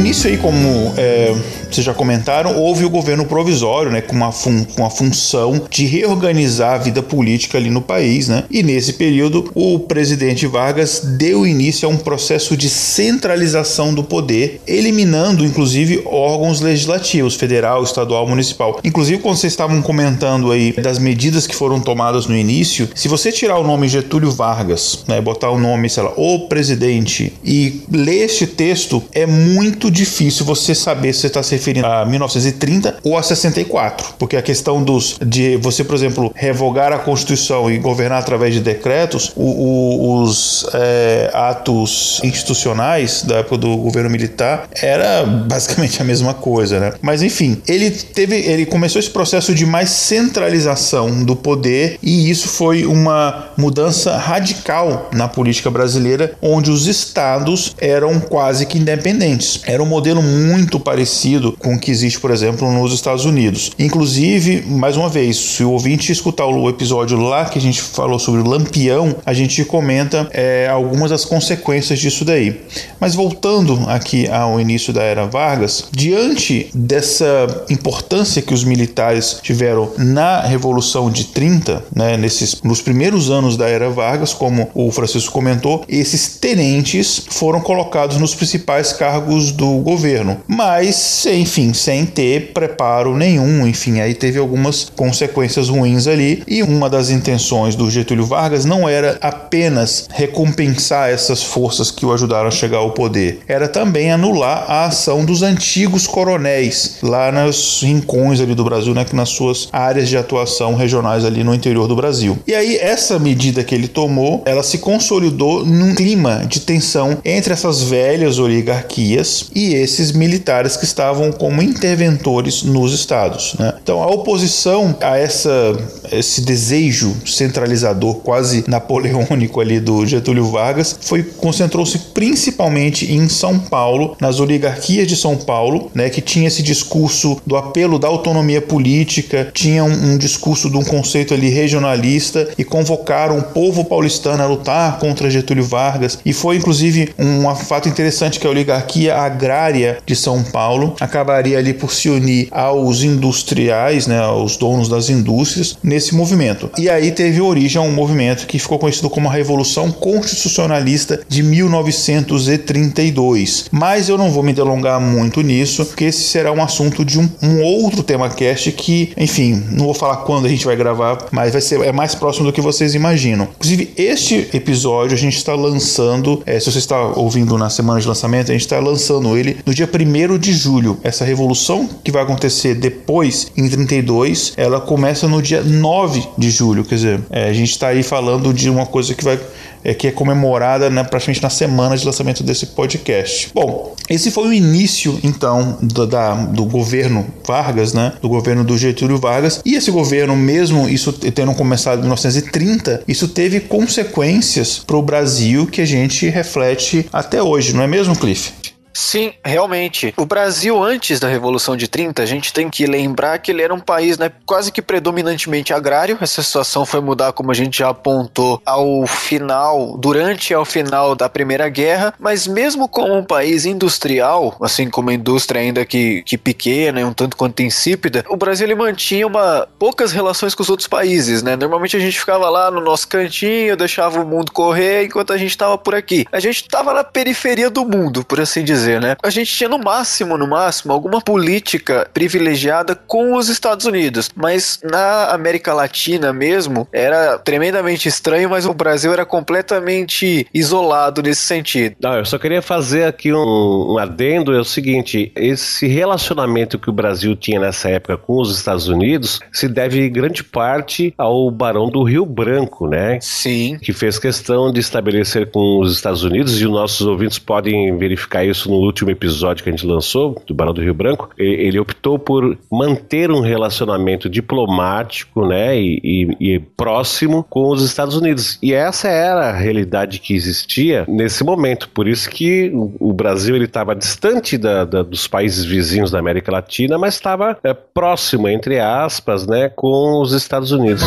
Speaker 3: Início aí como é vocês já comentaram, houve o governo provisório, né, com uma, fun com a função de reorganizar a vida política ali no país, né? E nesse período, o presidente Vargas deu início a um processo de centralização do poder, eliminando inclusive órgãos legislativos, federal, estadual, municipal. Inclusive, quando vocês estavam comentando aí das medidas que foram tomadas no início, se você tirar o nome Getúlio Vargas, né, botar o nome, sei lá, o presidente e ler este texto, é muito difícil você saber se você está se referindo a 1930 ou a 64, porque a questão dos de você, por exemplo, revogar a Constituição e governar através de decretos, o, o, os é, atos institucionais da época do governo militar era basicamente a mesma coisa, né? Mas enfim, ele teve, ele começou esse processo de mais centralização do poder e isso foi uma mudança radical na política brasileira, onde os estados eram quase que independentes. Um modelo muito parecido com o que existe, por exemplo, nos Estados Unidos. Inclusive, mais uma vez, se o ouvinte escutar o episódio lá que a gente falou sobre o Lampião, a gente comenta é, algumas das consequências disso daí. Mas voltando aqui ao início da era Vargas, diante dessa importância que os militares tiveram na Revolução de 30, né, nesses, nos primeiros anos da era Vargas, como o Francisco comentou, esses tenentes foram colocados nos principais cargos do governo, mas, enfim, sem ter preparo nenhum, enfim, aí teve algumas consequências ruins ali, e uma das intenções do Getúlio Vargas não era apenas recompensar essas forças que o ajudaram a chegar ao poder, era também anular a ação dos antigos coronéis lá nos rincões ali do Brasil, né, nas suas áreas de atuação regionais ali no interior do Brasil. E aí essa medida que ele tomou, ela se consolidou num clima de tensão entre essas velhas oligarquias e esses militares que estavam como interventores nos estados. Né? Então a oposição a essa esse desejo centralizador quase napoleônico ali do Getúlio Vargas foi concentrou-se principalmente em São Paulo, nas oligarquias de São Paulo, né, que tinha esse discurso do apelo da autonomia política, tinha um, um discurso de um conceito ali regionalista e convocaram o povo paulistano a lutar contra Getúlio Vargas e foi inclusive um fato interessante que a oligarquia agrária de São Paulo acabaria ali por se unir aos industriais, né, aos donos das indústrias nesse movimento. E aí teve origem um movimento que ficou conhecido como a Revolução Constitucionalista de 1932. Mas eu não vou me delongar muito nisso, porque esse será um assunto de um, um outro tema cast que, enfim, não vou falar quando a gente vai gravar, mas vai ser é mais próximo do que vocês imaginam. Inclusive, este episódio a gente está lançando, é, se você está ouvindo na semana de lançamento, a gente está lançando ele no dia 1 de julho. Essa revolução que vai acontecer depois, em 32, ela começa no dia 9 de julho. Quer dizer, é, a gente está aí falando de uma coisa que vai é, que é comemorada né, praticamente na semana de lançamento desse podcast. Bom, esse foi o início, então, do, da, do governo Vargas, né, do governo do Getúlio Vargas, e esse governo, mesmo isso tendo começado em 1930, isso teve consequências para o Brasil que a gente reflete até hoje, não é mesmo, Cliff?
Speaker 4: Sim, realmente. O Brasil, antes da Revolução de 30, a gente tem que lembrar que ele era um país né, quase que predominantemente agrário. Essa situação foi mudar, como a gente já apontou, ao final, durante ao final da Primeira Guerra. Mas mesmo como um país industrial, assim como a indústria ainda que, que pequena um tanto quanto insípida, o Brasil ele mantinha uma, poucas relações com os outros países. Né? Normalmente a gente ficava lá no nosso cantinho, deixava o mundo correr enquanto a gente estava por aqui. A gente estava na periferia do mundo, por assim dizer dizer, né? A gente tinha no máximo, no máximo, alguma política privilegiada com os Estados Unidos, mas na América Latina mesmo era tremendamente estranho, mas o Brasil era completamente isolado nesse sentido.
Speaker 2: Não, eu só queria fazer aqui um, um adendo, é o seguinte, esse relacionamento que o Brasil tinha nessa época com os Estados Unidos se deve em grande parte ao Barão do Rio Branco, né?
Speaker 4: Sim.
Speaker 2: Que fez questão de estabelecer com os Estados Unidos, e os nossos ouvintes podem verificar isso no último episódio que a gente lançou, do Barão do Rio Branco, ele optou por manter um relacionamento diplomático, né, e, e, e próximo com os Estados Unidos. E essa era a realidade que existia nesse momento. Por isso que o Brasil estava distante da, da, dos países vizinhos da América Latina, mas estava é, próximo, entre aspas, né, com os Estados Unidos.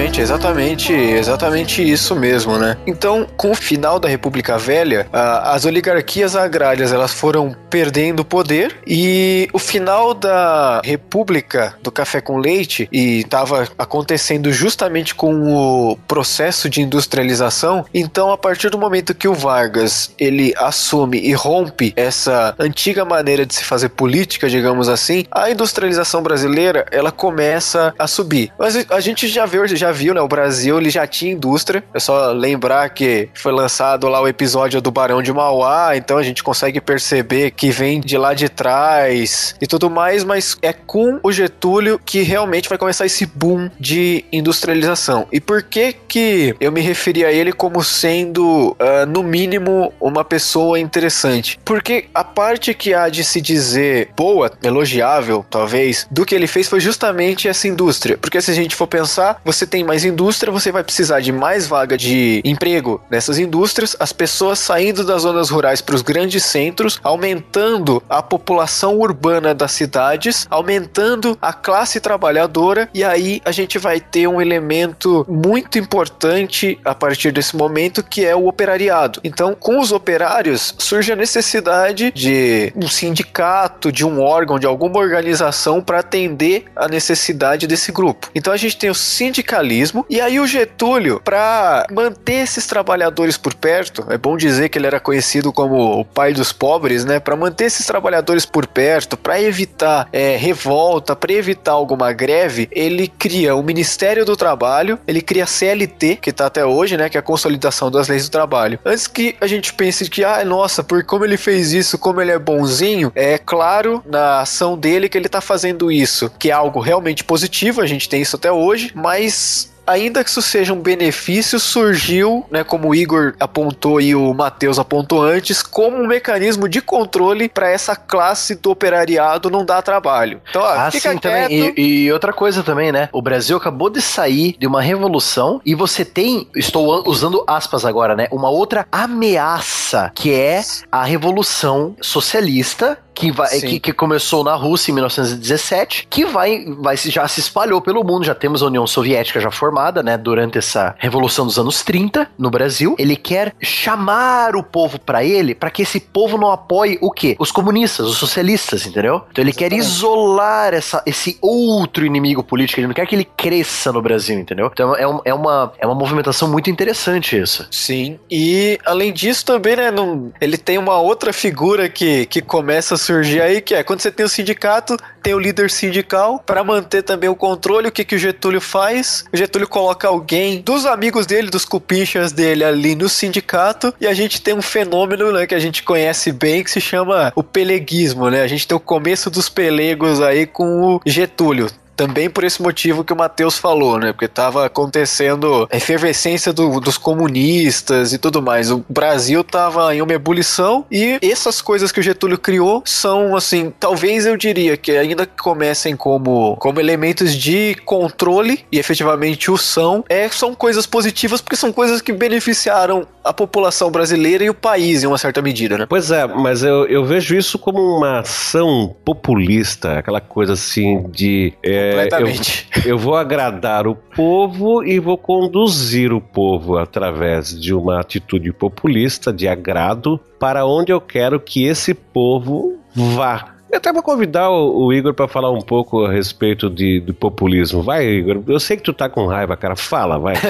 Speaker 4: Tranquilamente, exatamente, exatamente isso mesmo, né? Então, com o final da República Velha, as oligarquias agrárias elas foram perdendo poder e o final da República do café com leite e estava acontecendo justamente com o processo de industrialização. Então, a partir do momento que o Vargas ele assume e rompe essa antiga maneira de se fazer política, digamos assim, a industrialização brasileira ela começa a subir. Mas a gente já viu, já viu, né? O Brasil ele já tinha indústria. É só lembrar que foi lançado lá o episódio do Barão de Mauá, então a gente consegue perceber que vem de lá de trás e tudo mais, mas é com o Getúlio que realmente vai começar esse boom de industrialização. E por que que eu me referi a ele como sendo, uh, no mínimo, uma pessoa interessante? Porque a parte que há de se dizer boa, elogiável, talvez, do que ele fez foi justamente essa indústria. Porque se a gente for pensar pensar, você tem mais indústria, você vai precisar de mais vaga de emprego nessas indústrias, as pessoas saindo das zonas rurais para os grandes centros, aumentando a população urbana das cidades, aumentando a classe trabalhadora, e aí a gente vai ter um elemento muito importante a partir desse momento que é o operariado. Então, com os operários surge a necessidade de um sindicato, de um órgão, de alguma organização para atender a necessidade desse grupo. Então a gente tem o sindicalismo. E aí o Getúlio, para manter esses trabalhadores por perto, é bom dizer que ele era conhecido como o pai dos pobres, né? Para manter esses trabalhadores por perto, para evitar é, revolta, para evitar alguma greve, ele cria o Ministério do Trabalho, ele cria a CLT, que tá até hoje, né? Que é a consolidação das leis do trabalho. Antes que a gente pense que, ah, nossa, por como ele fez isso, como ele é bonzinho, é claro na ação dele que ele tá fazendo isso, que é algo realmente positivo, a gente tem isso até hoje, mas ainda que isso seja um benefício, surgiu, né, como o Igor apontou e o Matheus apontou antes, como um mecanismo de controle para essa classe do operariado não dar trabalho.
Speaker 5: Então, ó, ah, fica sim, também. E, e, outra coisa também, né? O Brasil acabou de sair de uma revolução e você tem, estou usando aspas agora, né? Uma outra ameaça que é a revolução socialista que, vai, que, que, começou na Rússia em 1917, que vai, vai já se espalhou pelo mundo. Já temos a União Soviética já formada, né? Durante essa revolução dos anos 30 no Brasil. Ele quer chamar o povo para ele, para que esse povo não apoie o quê? Os comunistas, os socialistas, entendeu? Então ele Exatamente. quer isolar essa, esse outro inimigo político. Ele não quer que ele cresça no Brasil, entendeu? Então é, um, é, uma, é uma movimentação muito interessante isso.
Speaker 4: Sim. E além disso também, né? Não, ele tem uma outra figura que, que começa a surgir aí, que é quando você tem o sindicato, tem o líder sindical, para manter também o controle, o que, que o Getúlio faz? O Getúlio coloca alguém dos amigos dele, dos cupinchas dele ali no sindicato, e a gente tem um fenômeno né, que a gente conhece bem, que se chama o peleguismo, né? A gente tem o começo dos pelegos aí com o Getúlio. Também por esse motivo que o Matheus falou, né? Porque tava acontecendo a efervescência do, dos comunistas e tudo mais. O Brasil tava em uma ebulição e essas coisas que o Getúlio criou são, assim, talvez eu diria que ainda comecem como, como elementos de controle, e efetivamente o são, é, são coisas positivas porque são coisas que beneficiaram a população brasileira e o país em uma certa medida, né?
Speaker 2: Pois é, mas eu, eu vejo isso como uma ação populista, aquela coisa assim de. É,
Speaker 4: Completamente.
Speaker 2: Eu, eu vou agradar o povo e vou conduzir o povo através de uma atitude populista, de agrado, para onde eu quero que esse povo vá. Eu até vou convidar o, o Igor para falar um pouco a respeito de, de, populismo. Vai, Igor. Eu sei que tu tá com raiva, cara. Fala, vai.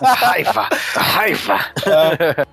Speaker 5: raiva, raiva.
Speaker 3: Uh,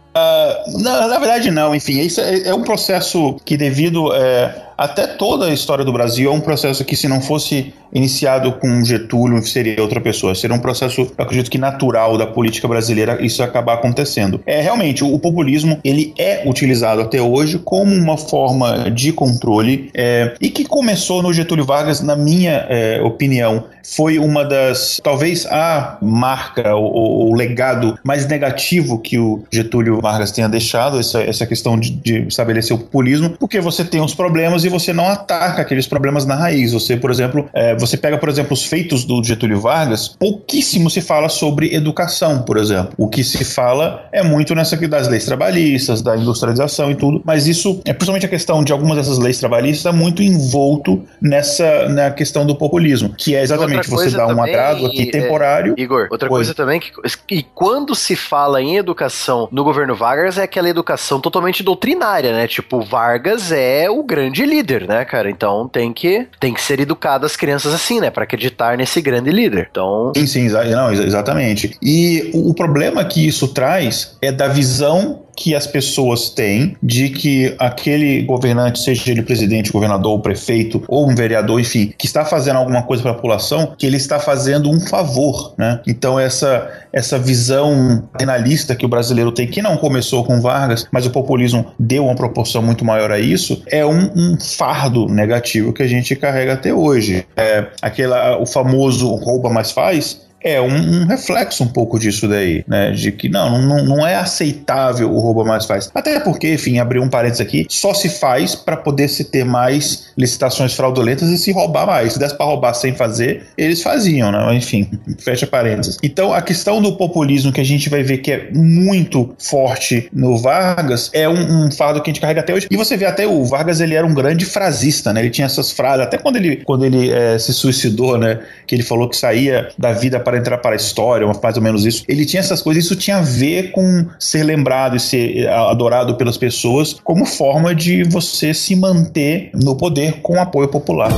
Speaker 3: uh, na, na, verdade, não. Enfim, isso é, é um processo que, devido é, até toda a história do Brasil, é um processo que, se não fosse iniciado com Getúlio, seria outra pessoa. Seria um processo, acredito que natural da política brasileira isso acabar acontecendo. É realmente o populismo ele é utilizado até hoje como uma forma de controle é, e que começou no Getúlio Vargas, na minha é, opinião, foi uma das, talvez a marca, o, o, legado mais negativo que o Getúlio Vargas tenha deixado, essa, essa questão de, de estabelecer o populismo, porque você tem os problemas e você não ataca aqueles problemas na raiz. Você, por exemplo, é, você pega, por exemplo, os feitos do Getúlio Vargas, pouquíssimo se fala sobre educação, por exemplo. O que se fala é muito nessa das leis trabalhistas, da industrialização e tudo, mas isso, é principalmente a questão de algumas dessas leis trabalhistas, está muito envolto nessa na questão do populismo, que é exatamente você dar um agrado aqui é, temporário.
Speaker 5: Igor, outra coisa também que e quando se fala em educação no governo Vargas é aquela educação totalmente doutrinária, né? Tipo, Vargas é o grande líder, né, cara? Então tem que tem que ser educado as crianças assim, né, para acreditar nesse grande líder. Então,
Speaker 3: sim, sim, não, exatamente. E o problema que isso traz é da visão que as pessoas têm de que aquele governante, seja ele presidente, governador, prefeito ou um vereador, enfim, que está fazendo alguma coisa para a população, que ele está fazendo um favor, né? Então essa essa visão penalista que o brasileiro tem, que não começou com Vargas, mas o populismo deu uma proporção muito maior a isso, é um, um fardo negativo que a gente carrega até hoje. É aquela o famoso rouba mais faz é um, um, reflexo um pouco disso daí, né? De que não, não, não é aceitável o roubo mais faz. Até porque, enfim, abrir um parênteses aqui, só se faz para poder se ter mais licitações fraudulentas e se roubar mais. Se desse para roubar sem fazer, eles faziam, né? Enfim, fecha parênteses. Então, a questão do populismo que a gente vai ver que é muito forte no Vargas é um, um fardo que a gente carrega até hoje. E você vê até o Vargas, ele era um grande frasista, né? Ele tinha essas frases, até quando ele, quando ele é, se suicidou, né? Que ele falou que saía da vida para entrar para a história, mais ou menos isso. Ele tinha essas coisas, isso tinha a ver com ser lembrado e ser adorado pelas pessoas como forma de você se manter no poder com apoio popular.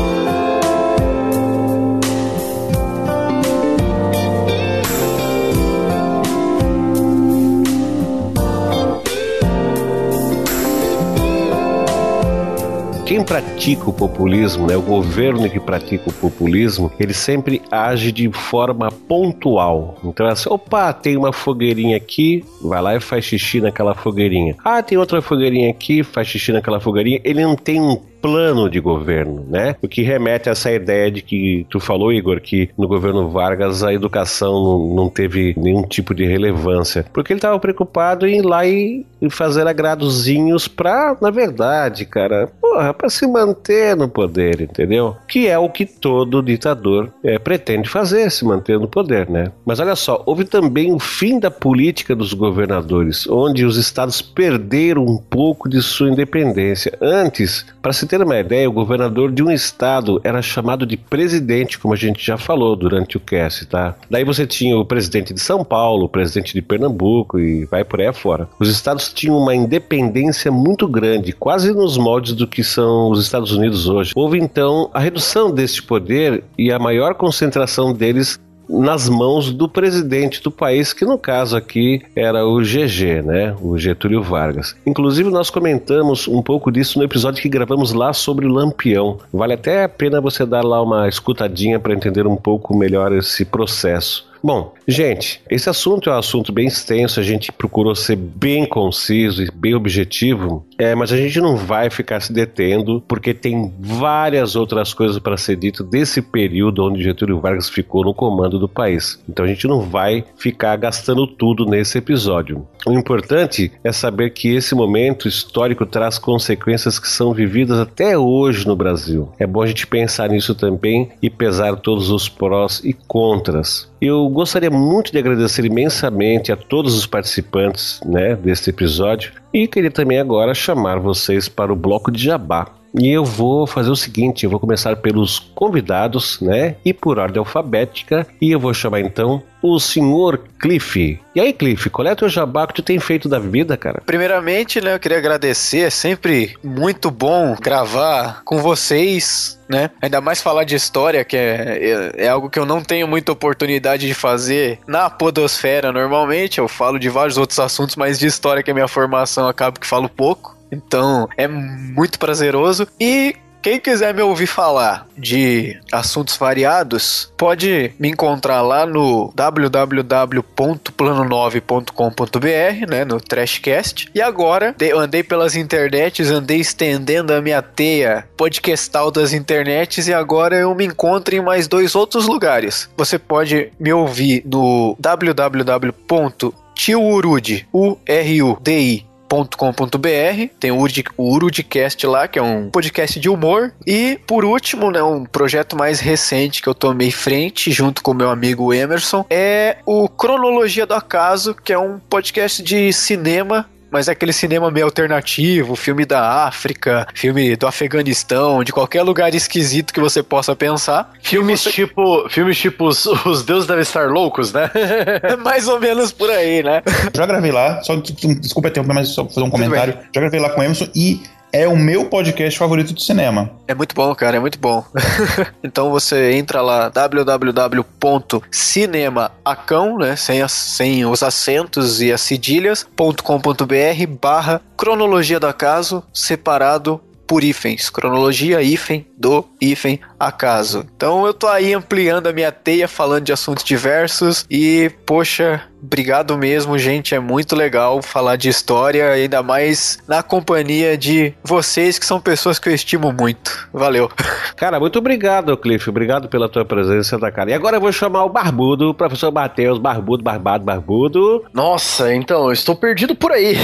Speaker 2: Quem pratica o populismo, né, o governo que pratica o populismo, ele sempre age de forma pontual. Então, assim, opa, tem uma fogueirinha aqui, vai lá e faz xixi naquela fogueirinha. Ah, tem outra fogueirinha aqui, faz xixi naquela fogueirinha. Ele não tem um plano de governo, né? O que remete a essa ideia de que tu falou, Igor, que no governo Vargas a educação não, não teve nenhum tipo de relevância, porque ele estava preocupado em ir lá e, e fazer agradozinhos para, na verdade, cara, porra, para se manter no poder, entendeu? Que é o que todo ditador é, pretende fazer, se manter no poder, né? Mas olha só, houve também o fim da política dos governadores, onde os estados perderam um pouco de sua independência. Antes, para se ter uma ideia, o governador de um estado era chamado de presidente, como a gente já falou durante o cast, tá? Daí você tinha o presidente de São Paulo, o presidente de Pernambuco e vai por aí afora. Os estados tinham uma independência muito grande, quase nos moldes do que são os Estados Unidos hoje. Houve então a redução deste poder e a maior concentração deles nas mãos do presidente do país, que no caso aqui era o GG, né? O Getúlio Vargas. Inclusive, nós comentamos um pouco disso no episódio que gravamos lá sobre o Lampião. Vale até a pena você dar lá uma escutadinha para entender um pouco melhor esse processo. Bom, gente, esse assunto é um assunto bem extenso, a gente procurou ser bem conciso e bem objetivo, é, mas a gente não vai ficar se detendo, porque tem várias outras coisas para ser dito desse período onde Getúlio Vargas ficou no comando do país. Então a gente não vai ficar gastando tudo nesse episódio. O importante é saber que esse momento histórico traz consequências que são vividas até hoje no Brasil. É bom a gente pensar nisso também e pesar todos os prós e contras. Eu gostaria muito de agradecer imensamente a todos os participantes né, deste episódio e queria também agora chamar vocês para o bloco de jabá. E eu vou fazer o seguinte, eu vou começar pelos convidados, né? E por ordem alfabética, e eu vou chamar então o senhor Cliff. E aí, Cliff, qual é o teu jabá que tu tem feito da vida, cara?
Speaker 4: Primeiramente, né, eu queria agradecer, é sempre muito bom gravar com vocês, né? Ainda mais falar de história, que é, é, é, algo que eu não tenho muita oportunidade de fazer na podosfera normalmente. Eu falo de vários outros assuntos, mas de história, que é minha formação, acabo que falo pouco. Então é muito prazeroso. E quem quiser me ouvir falar de assuntos variados, pode me encontrar lá no www.plano9.com.br, né, no Trashcast. E agora, andei pelas internets, andei estendendo a minha teia podcastal das internets e agora eu me encontro em mais dois outros lugares. Você pode me ouvir no www.tiurudi, U-R-U-D-I urudcast.com.br, tem o, o Urudcast lá, que é um podcast de humor. E, por último, né, um projeto mais recente que eu tomei frente, junto com meu amigo Emerson, é o Cronologia do Acaso, que é um podcast de cinema mas é aquele cinema meio alternativo, filme da África, filme do Afeganistão, de qualquer lugar esquisito que você possa pensar.
Speaker 5: Filmes
Speaker 4: você...
Speaker 5: tipo, filmes tipo os, os deuses devem estar loucos, né?
Speaker 4: é mais ou menos por aí, né?
Speaker 3: Já gravei lá, só desculpa ter mas só fazer um comentário. Já gravei lá com o Emerson e é o meu podcast favorito de cinema.
Speaker 4: É muito bom, cara, é muito bom. então você entra lá www.cinemaacão, né, sem, as, sem os acentos e as cedilhas.com.br barra cronologia do acaso separado por hífens, cronologia hífen do hífen acaso. Então eu tô aí ampliando a minha teia, falando de assuntos diversos e, poxa, obrigado mesmo, gente. É muito legal falar de história, ainda mais na companhia de vocês, que são pessoas que eu estimo muito. Valeu.
Speaker 2: Cara, muito obrigado, Cliff. Obrigado pela tua presença, da cara. E agora eu vou chamar o Barbudo, o professor Matheus, Barbudo, Barbado, Barbudo.
Speaker 5: Nossa, então, eu estou perdido por aí.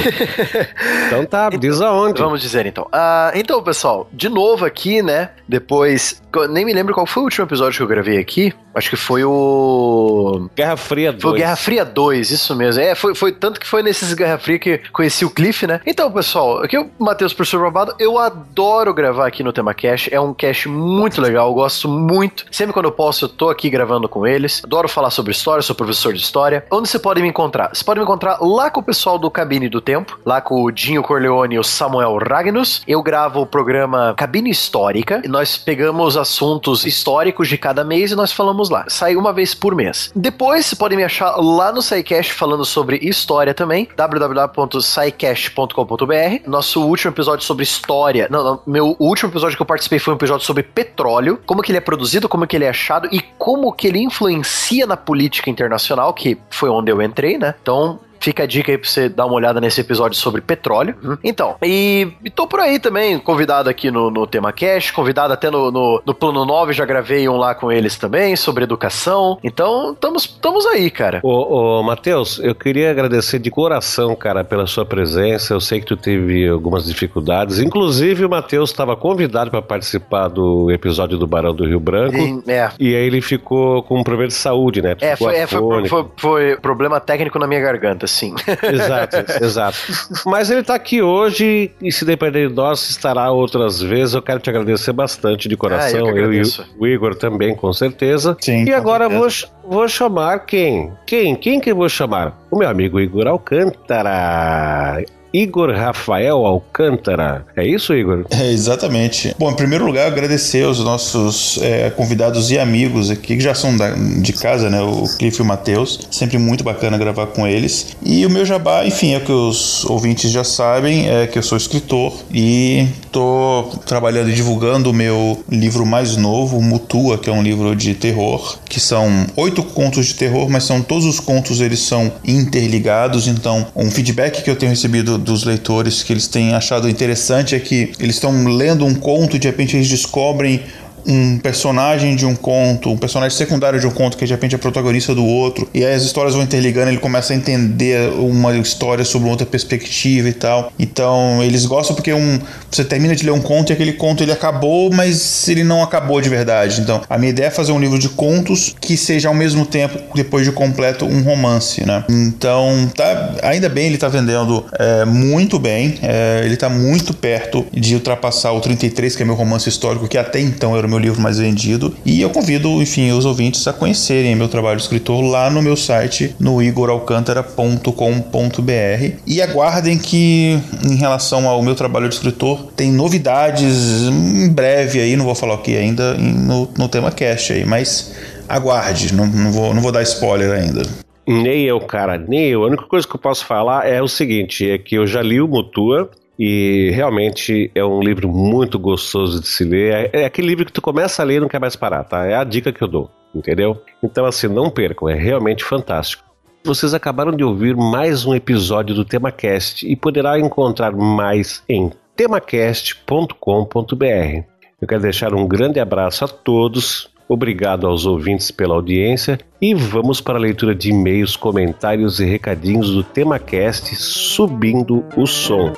Speaker 2: então tá, diz aonde.
Speaker 5: Vamos dizer então. Uh, então, pessoal, de novo aqui, né? Depois nem me lembro qual foi o último episódio que eu gravei aqui. Acho que foi o.
Speaker 2: Guerra Fria 2.
Speaker 5: Foi o Guerra Fria 2, isso mesmo. É, foi, foi tanto que foi nesses Guerra Fria que conheci o Cliff, né? Então, pessoal, aqui é o Matheus Professor Babado. Eu adoro gravar aqui no Tema Cash. É um cast muito legal, eu gosto muito. Sempre quando eu posso, eu tô aqui gravando com eles. Adoro falar sobre história, sou professor de história. Onde você pode me encontrar? Você pode me encontrar lá com o pessoal do Cabine do Tempo, lá com o Dinho Corleone e o Samuel Ragnus. Eu gravo o programa Cabine Histórica. E nós pegamos assuntos históricos de cada mês e nós falamos lá. Sai uma vez por mês. Depois, você pode me achar lá no SciCast falando sobre história também, www.scicast.com.br. Nosso último episódio sobre história. Não, não, meu último episódio que eu participei foi um episódio sobre petróleo, como que ele é produzido, como que ele é achado e como que ele influencia na política internacional, que foi onde eu entrei, né? Então, Fica a dica aí pra você dar uma olhada nesse episódio sobre petróleo. Uhum. Então, e, e tô por aí também, convidado aqui no, no Tema Cash, convidado até no, no, no, Plano 9, já gravei um lá com eles também, sobre educação. Então, estamos aí, cara.
Speaker 2: Ô, ô Matheus, eu queria agradecer de coração, cara, pela sua presença. Eu sei que tu teve algumas dificuldades. Inclusive, o Matheus estava convidado para participar do episódio do Barão do Rio Branco. E, é. e aí ele ficou com um problema de saúde, né?
Speaker 5: É, foi, é foi, foi, foi problema técnico na minha garganta assim.
Speaker 2: Exato, exato. Mas ele está aqui hoje e se depender de nós, estará outras vezes. Eu quero te agradecer bastante de coração. Ah, eu, eu e o Igor também, com certeza. Sim, e agora vou, vou chamar quem? Quem? Quem que eu vou chamar? O meu amigo Igor Alcântara. Igor Rafael Alcântara. É isso, Igor?
Speaker 3: É, exatamente. Bom, em primeiro lugar, agradecer aos nossos é, convidados e amigos aqui, que já são da, de casa, né? O Cliff e o Matheus. Sempre muito bacana gravar com eles. E o meu jabá, enfim, é o que os ouvintes já sabem, é que eu sou escritor e tô trabalhando e divulgando o meu livro mais novo, Mutua, que é um livro de terror, que são oito contos de terror, mas são todos os contos, eles são interligados, então um feedback que eu tenho recebido dos leitores que eles têm achado interessante é que eles estão lendo um conto e de repente eles descobrem um personagem de um conto, um personagem secundário de um conto que de repente é protagonista do outro, e aí as histórias vão interligando, ele começa a entender uma história sobre outra perspectiva e tal. Então, eles gostam porque um, você termina de ler um conto e aquele conto ele acabou, mas ele não acabou de verdade. Então, a minha ideia é fazer um livro de contos que seja ao mesmo tempo, depois de completo, um romance, né? Então, tá, ainda bem ele tá vendendo é, muito bem, é, ele tá muito perto de ultrapassar o 33, que é meu romance histórico, que até então era o meu meu livro mais vendido. E eu convido, enfim, os ouvintes a conhecerem meu trabalho de escritor lá no meu site, no igoralcantara.com.br. E aguardem que, em relação ao meu trabalho de escritor, tem novidades em breve aí, não vou falar o que ainda, no, no tema cast aí, mas aguarde, não, não, vou, não vou dar spoiler ainda.
Speaker 2: Nem eu, cara, nem eu. A única coisa que eu posso falar é o seguinte: é que eu já li o Mutua, e realmente é um livro muito gostoso de se ler. É, é aquele livro que tu começa a ler e não quer mais parar, tá? É a dica que eu dou, entendeu? Então, assim, não percam, é realmente fantástico. Vocês acabaram de ouvir mais um episódio do TemaCast e poderá encontrar mais em temacast.com.br. Eu quero deixar um grande abraço a todos Obrigado aos ouvintes pela audiência e vamos para a leitura de e-mails, comentários e recadinhos do TemaCast Subindo o Som.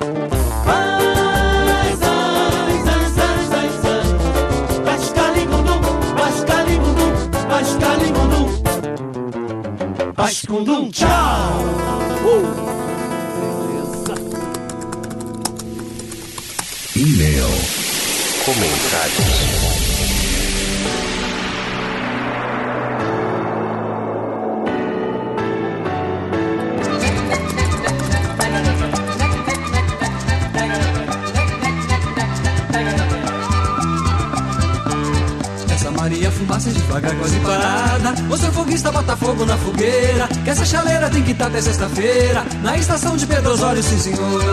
Speaker 1: Bascundum, tchau! Uh!
Speaker 2: E-mail. Comentários.
Speaker 1: Foguista bota fogo na fogueira. Que essa chaleira tem que estar até sexta-feira. Na estação de Pedro Osório, sim senhor.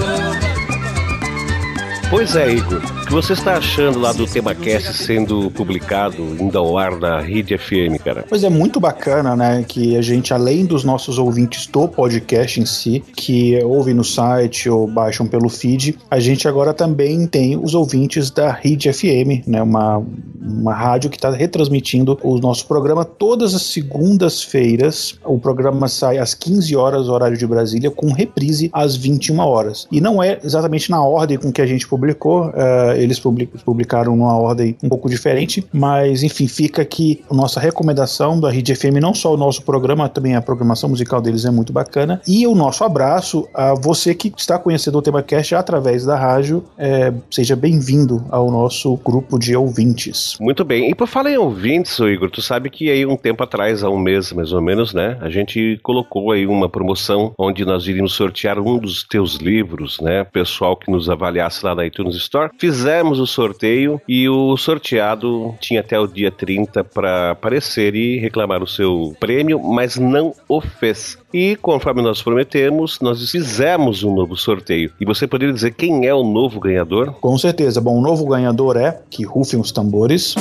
Speaker 2: Pois é, Igor. Que você está achando lá do TemaCast sendo publicado, indo ao ar na Rede FM, cara?
Speaker 3: Pois é, muito bacana, né? Que a gente, além dos nossos ouvintes do podcast em si, que ouvem no site ou baixam pelo feed, a gente agora também tem os ouvintes da Rede FM, né? Uma, uma rádio que está retransmitindo o nosso programa todas as segundas-feiras. O programa sai às 15 horas, horário de Brasília, com reprise às 21 horas. E não é exatamente na ordem com que a gente publicou, uh, eles publicaram numa ordem um pouco diferente, mas enfim, fica aqui nossa recomendação da Rede FM, não só o nosso programa, também a programação musical deles é muito bacana, e o nosso abraço a você que está conhecendo o TemaCast através da rádio, é, seja bem-vindo ao nosso grupo de ouvintes.
Speaker 2: Muito bem, e por falar em ouvintes, Igor, tu sabe que aí um tempo atrás, há um mês mais ou menos, né, a gente colocou aí uma promoção onde nós iríamos sortear um dos teus livros, né, pessoal que nos avaliasse lá na iTunes Store. Fizemos o sorteio e o sorteado tinha até o dia 30 para aparecer e reclamar o seu prêmio, mas não o fez. E conforme nós prometemos, nós fizemos um novo sorteio. E você poderia dizer quem é o novo ganhador?
Speaker 3: Com certeza. Bom, o novo ganhador é, que rufem os tambores.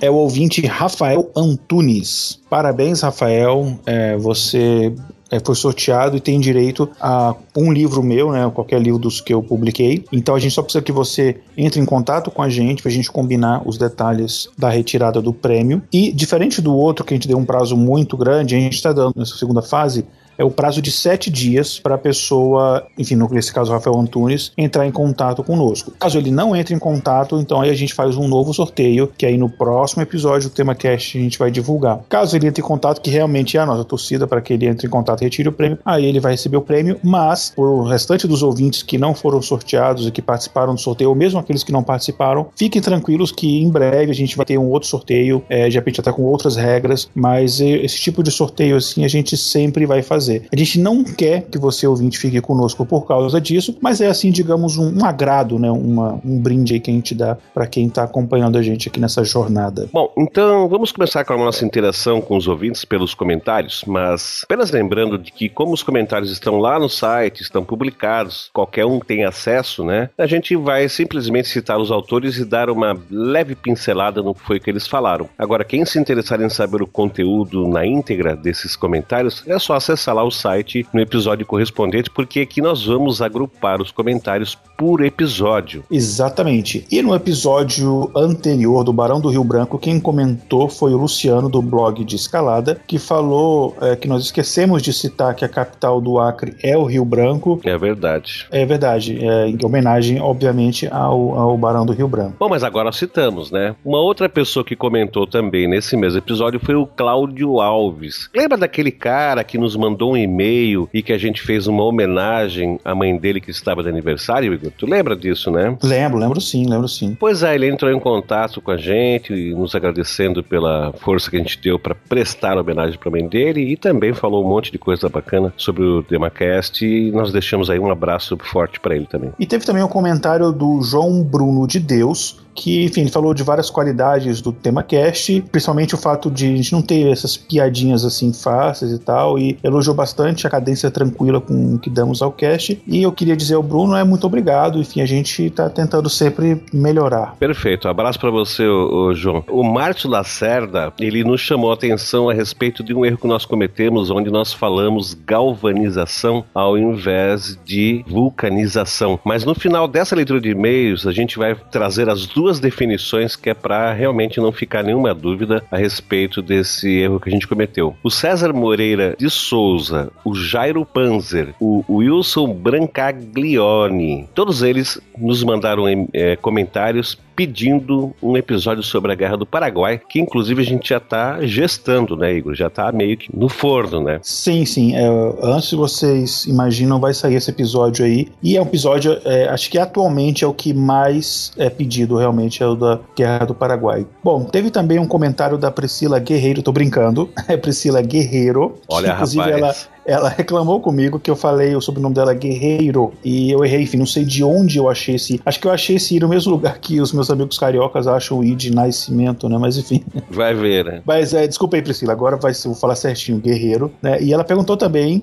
Speaker 3: é o ouvinte Rafael Antunes. Parabéns, Rafael. É, você é, foi sorteado e tem direito a um livro meu, né? Qualquer livro dos que eu publiquei. Então a gente só precisa que você entre em contato com a gente para a gente combinar os detalhes da retirada do prêmio. E diferente do outro que a gente deu um prazo muito grande, a gente está dando nessa segunda fase é o prazo de sete dias para a pessoa, enfim, nesse caso Rafael Antunes, entrar em contato conosco. Caso ele não entre em contato, então aí a gente faz um novo sorteio, que aí no próximo episódio do Tema Cast a gente vai divulgar. Caso ele entre em contato, que realmente é a nossa torcida para que ele entre em contato e retire o prêmio, aí ele vai receber o prêmio, mas o restante dos ouvintes que não foram sorteados e que participaram do sorteio, ou mesmo aqueles que não participaram, fiquem tranquilos que em breve a gente vai ter um outro sorteio, é, de repente até com outras regras, mas esse tipo de sorteio assim a gente sempre vai fazer fazer. A gente não quer que você ouvinte fique conosco por causa disso, mas é assim, digamos, um, um agrado, né? Uma, um brinde aí que a gente dá para quem está acompanhando a gente aqui nessa jornada.
Speaker 2: Bom, então vamos começar com a nossa interação com os ouvintes pelos comentários, mas apenas lembrando de que como os comentários estão lá no site, estão publicados, qualquer um tem acesso, né? A gente vai simplesmente citar os autores e dar uma leve pincelada no que foi que eles falaram. Agora, quem se interessar em saber o conteúdo na íntegra desses comentários, é só acessar lá o site no episódio correspondente, porque aqui nós vamos agrupar os comentários por episódio.
Speaker 3: Exatamente. E no episódio anterior do Barão do Rio Branco, quem comentou foi o Luciano do blog de Escalada, que falou é, que nós esquecemos de citar que a capital do Acre é o Rio Branco.
Speaker 2: É verdade.
Speaker 3: É verdade. É, em homenagem, obviamente, ao, ao Barão do Rio Branco.
Speaker 2: Bom, mas agora citamos, né? Uma outra pessoa que comentou também nesse mesmo episódio foi o Cláudio Alves. Lembra daquele cara que nos mandou mandou um e-mail e que a gente fez uma homenagem à mãe dele que estava de aniversário, Igor? Tu lembra disso, né?
Speaker 3: Lembro, lembro sim, lembro sim.
Speaker 2: Pois é, ele entrou em contato com a gente, nos agradecendo pela força que a gente deu para prestar homenagem para a mãe dele e também falou um monte de coisa bacana sobre o Demacast e nós deixamos aí um abraço forte para ele também.
Speaker 3: E teve também o um comentário do João Bruno de Deus, que, enfim, ele falou de várias qualidades do tema cast, principalmente o fato de a gente não ter essas piadinhas assim fáceis e tal, e elogiou bastante a cadência tranquila com que damos ao cast. E eu queria dizer ao Bruno, é muito obrigado, enfim, a gente tá tentando sempre melhorar.
Speaker 2: Perfeito, abraço para você, ô, João. O Márcio Lacerda, ele nos chamou a atenção a respeito de um erro que nós cometemos, onde nós falamos galvanização ao invés de vulcanização. Mas no final dessa leitura de e-mails, a gente vai trazer as duas definições que é para realmente não ficar nenhuma dúvida a respeito desse erro que a gente cometeu. O César Moreira de Souza, o Jairo Panzer, o Wilson Brancaglione, todos eles nos mandaram é, comentários pedindo um episódio sobre a Guerra do Paraguai, que inclusive a gente já tá gestando, né, Igor? Já tá meio que no forno, né?
Speaker 3: Sim, sim. É, antes vocês imaginam, vai sair esse episódio aí. E é um episódio, é, acho que atualmente é o que mais é pedido, realmente, é o da Guerra do Paraguai. Bom, teve também um comentário da Priscila Guerreiro, tô brincando, é Priscila Guerreiro.
Speaker 2: Olha, que, inclusive rapaz.
Speaker 3: ela ela reclamou comigo que eu falei o sobrenome dela Guerreiro e eu errei, enfim, não sei de onde eu achei esse. Acho que eu achei esse no mesmo lugar que os meus amigos cariocas acham o I de nascimento, né? Mas enfim.
Speaker 2: Vai ver, né?
Speaker 3: Mas é, desculpa aí, Priscila, agora vai vou falar certinho, Guerreiro, né? E ela perguntou também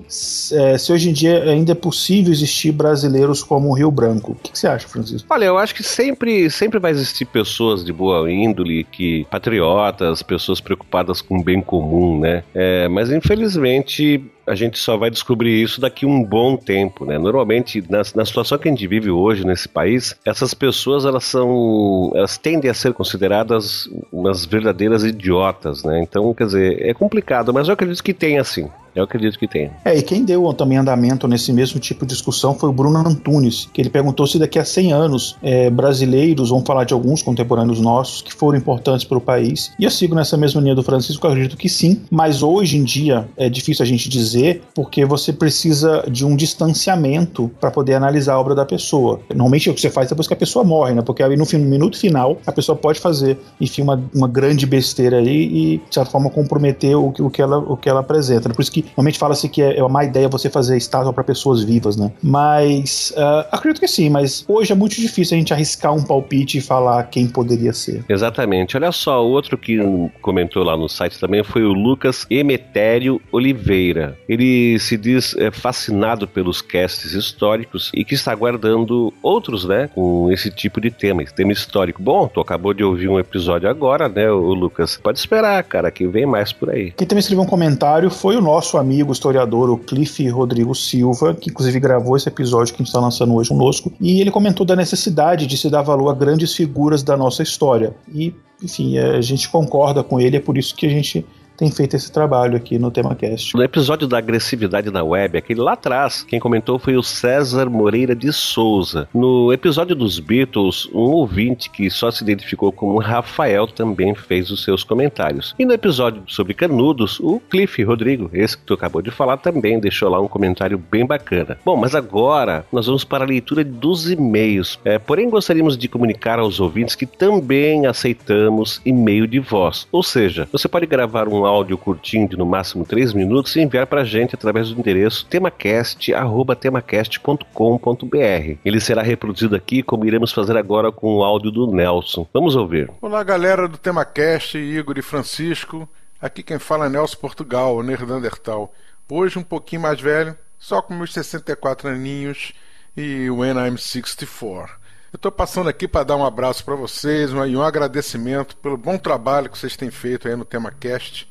Speaker 3: é, se hoje em dia ainda é possível existir brasileiros como o Rio Branco. O que, que, você acha, Francisco?
Speaker 2: Olha, eu acho que sempre, sempre vai existir pessoas de boa índole, que patriotas, pessoas preocupadas com o bem comum, né? É, mas infelizmente a gente só vai descobrir isso daqui um bom tempo, né? Normalmente, na, na situação que a gente vive hoje nesse país, essas pessoas, elas são, elas tendem a ser consideradas umas verdadeiras idiotas, né? Então, quer dizer, é complicado, mas eu acredito que tem assim. Eu acredito que tem.
Speaker 3: É, e quem deu também andamento nesse mesmo tipo de discussão foi o Bruno Antunes, que ele perguntou se daqui a 100 anos é, brasileiros, vão falar de alguns contemporâneos nossos que foram importantes para o país. E eu sigo nessa mesma linha do Francisco, acredito que sim, mas hoje em dia é difícil a gente dizer, porque você precisa de um distanciamento para poder analisar a obra da pessoa. Normalmente é o que você faz depois que a pessoa morre, né? Porque aí no, no minuto final a pessoa pode fazer, enfim, uma, uma grande besteira aí e, de certa forma, comprometer o, o, que, ela, o que ela apresenta. Por isso que que normalmente fala-se que é, é uma má ideia você fazer estátua para pessoas vivas, né? Mas uh, acredito que sim, mas hoje é muito difícil a gente arriscar um palpite e falar quem poderia ser.
Speaker 2: Exatamente. Olha só, o outro que comentou lá no site também foi o Lucas Emetério Oliveira. Ele se diz é, fascinado pelos casts históricos e que está aguardando outros, né, com esse tipo de tema, esse tema histórico. Bom, tu acabou de ouvir um episódio agora, né, o Lucas? Pode esperar, cara, que vem mais por aí.
Speaker 3: Quem também escreveu um comentário foi o nosso nosso amigo historiador, o Cliff Rodrigo Silva, que inclusive gravou esse episódio que a gente está lançando hoje conosco, e ele comentou da necessidade de se dar valor a grandes figuras da nossa história. E, enfim, a gente concorda com ele, é por isso que a gente tem feito esse trabalho aqui no TemaCast.
Speaker 2: No episódio da agressividade na web, aquele lá atrás, quem comentou foi o César Moreira de Souza. No episódio dos Beatles, um ouvinte que só se identificou como Rafael também fez os seus comentários. E no episódio sobre canudos, o Cliff Rodrigo, esse que tu acabou de falar, também deixou lá um comentário bem bacana. Bom, mas agora nós vamos para a leitura dos e-mails. É, porém, gostaríamos de comunicar aos ouvintes que também aceitamos e-mail de voz. Ou seja, você pode gravar um áudio curtinho de no máximo 3 minutos e enviar para a gente através do endereço temacast.temacast.com.br. Ele será reproduzido aqui como iremos fazer agora com o áudio do Nelson. Vamos ouvir.
Speaker 6: Olá, galera do Temacast, Igor e Francisco. Aqui quem fala é Nelson Portugal, o Nerdandertal. Hoje um pouquinho mais velho, só com meus 64 aninhos e When I'm 64. Eu estou passando aqui para dar um abraço para vocês e um agradecimento pelo bom trabalho que vocês têm feito aí no TemaCast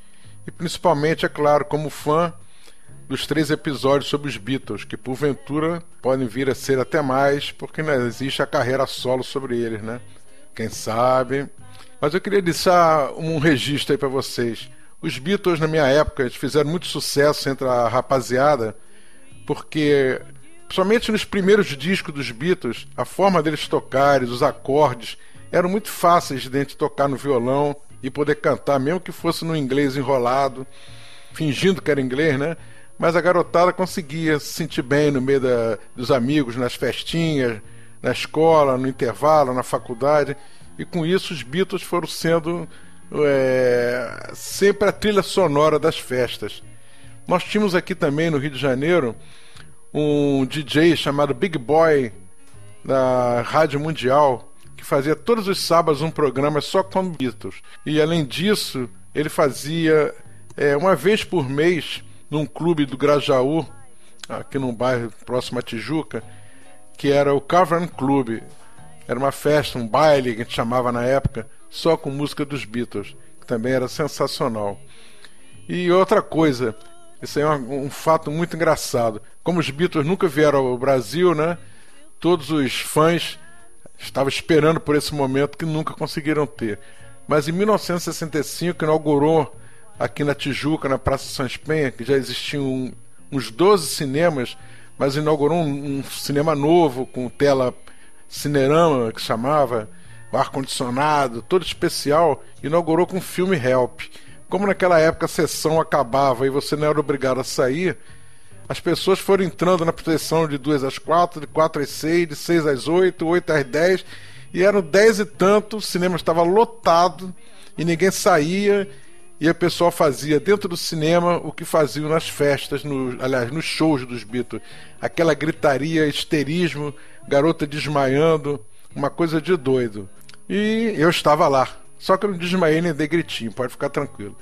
Speaker 6: e principalmente, é claro, como fã dos três episódios sobre os Beatles, que porventura podem vir a ser até mais, porque não existe a carreira solo sobre eles, né? Quem sabe. Mas eu queria deixar um registro aí para vocês. Os Beatles, na minha época, fizeram muito sucesso entre a rapaziada, porque, somente nos primeiros discos dos Beatles, a forma deles tocarem, os acordes, eram muito fáceis de a gente tocar no violão e poder cantar, mesmo que fosse no inglês enrolado, fingindo que era inglês, né? Mas a garotada conseguia se sentir bem no meio da, dos amigos, nas festinhas, na escola, no intervalo, na faculdade. E com isso os Beatles foram sendo é, sempre a trilha sonora das festas. Nós tínhamos aqui também no Rio de Janeiro um DJ chamado Big Boy da Rádio Mundial, que fazia todos os sábados um programa só com Beatles. E além disso, ele fazia é, uma vez por mês num clube do Grajaú, aqui num bairro próximo a Tijuca, que era o Cavern Club. Era uma festa, um baile que a gente chamava na época, só com música dos Beatles, que também era sensacional. E outra coisa, isso é um, um fato muito engraçado. Como os Beatles nunca vieram ao Brasil, né? Todos os fãs estavam esperando por esse momento que nunca conseguiram ter. Mas em 1965 inaugurou aqui na Tijuca, na Praça São Penha, que já existiam uns 12 cinemas, mas inaugurou um, um, cinema novo com tela cinerama que chamava, ar-condicionado, todo especial, inaugurou com o filme Help. Como naquela época a sessão acabava e você não era obrigado a sair, as pessoas foram entrando na proteção de 2 às 4, de 4 às 6, de 6 às 8, 8 às 10, e eram 10 e tanto, o cinema estava lotado e ninguém saía, e a pessoa fazia dentro do cinema o que faziam nas festas, no, aliás, nos shows dos Beatles. Aquela gritaria, histerismo, garota desmaiando, uma coisa de doido. E eu estava lá. Só que eu não desmaiei nem dei gritinho, pode ficar tranquilo.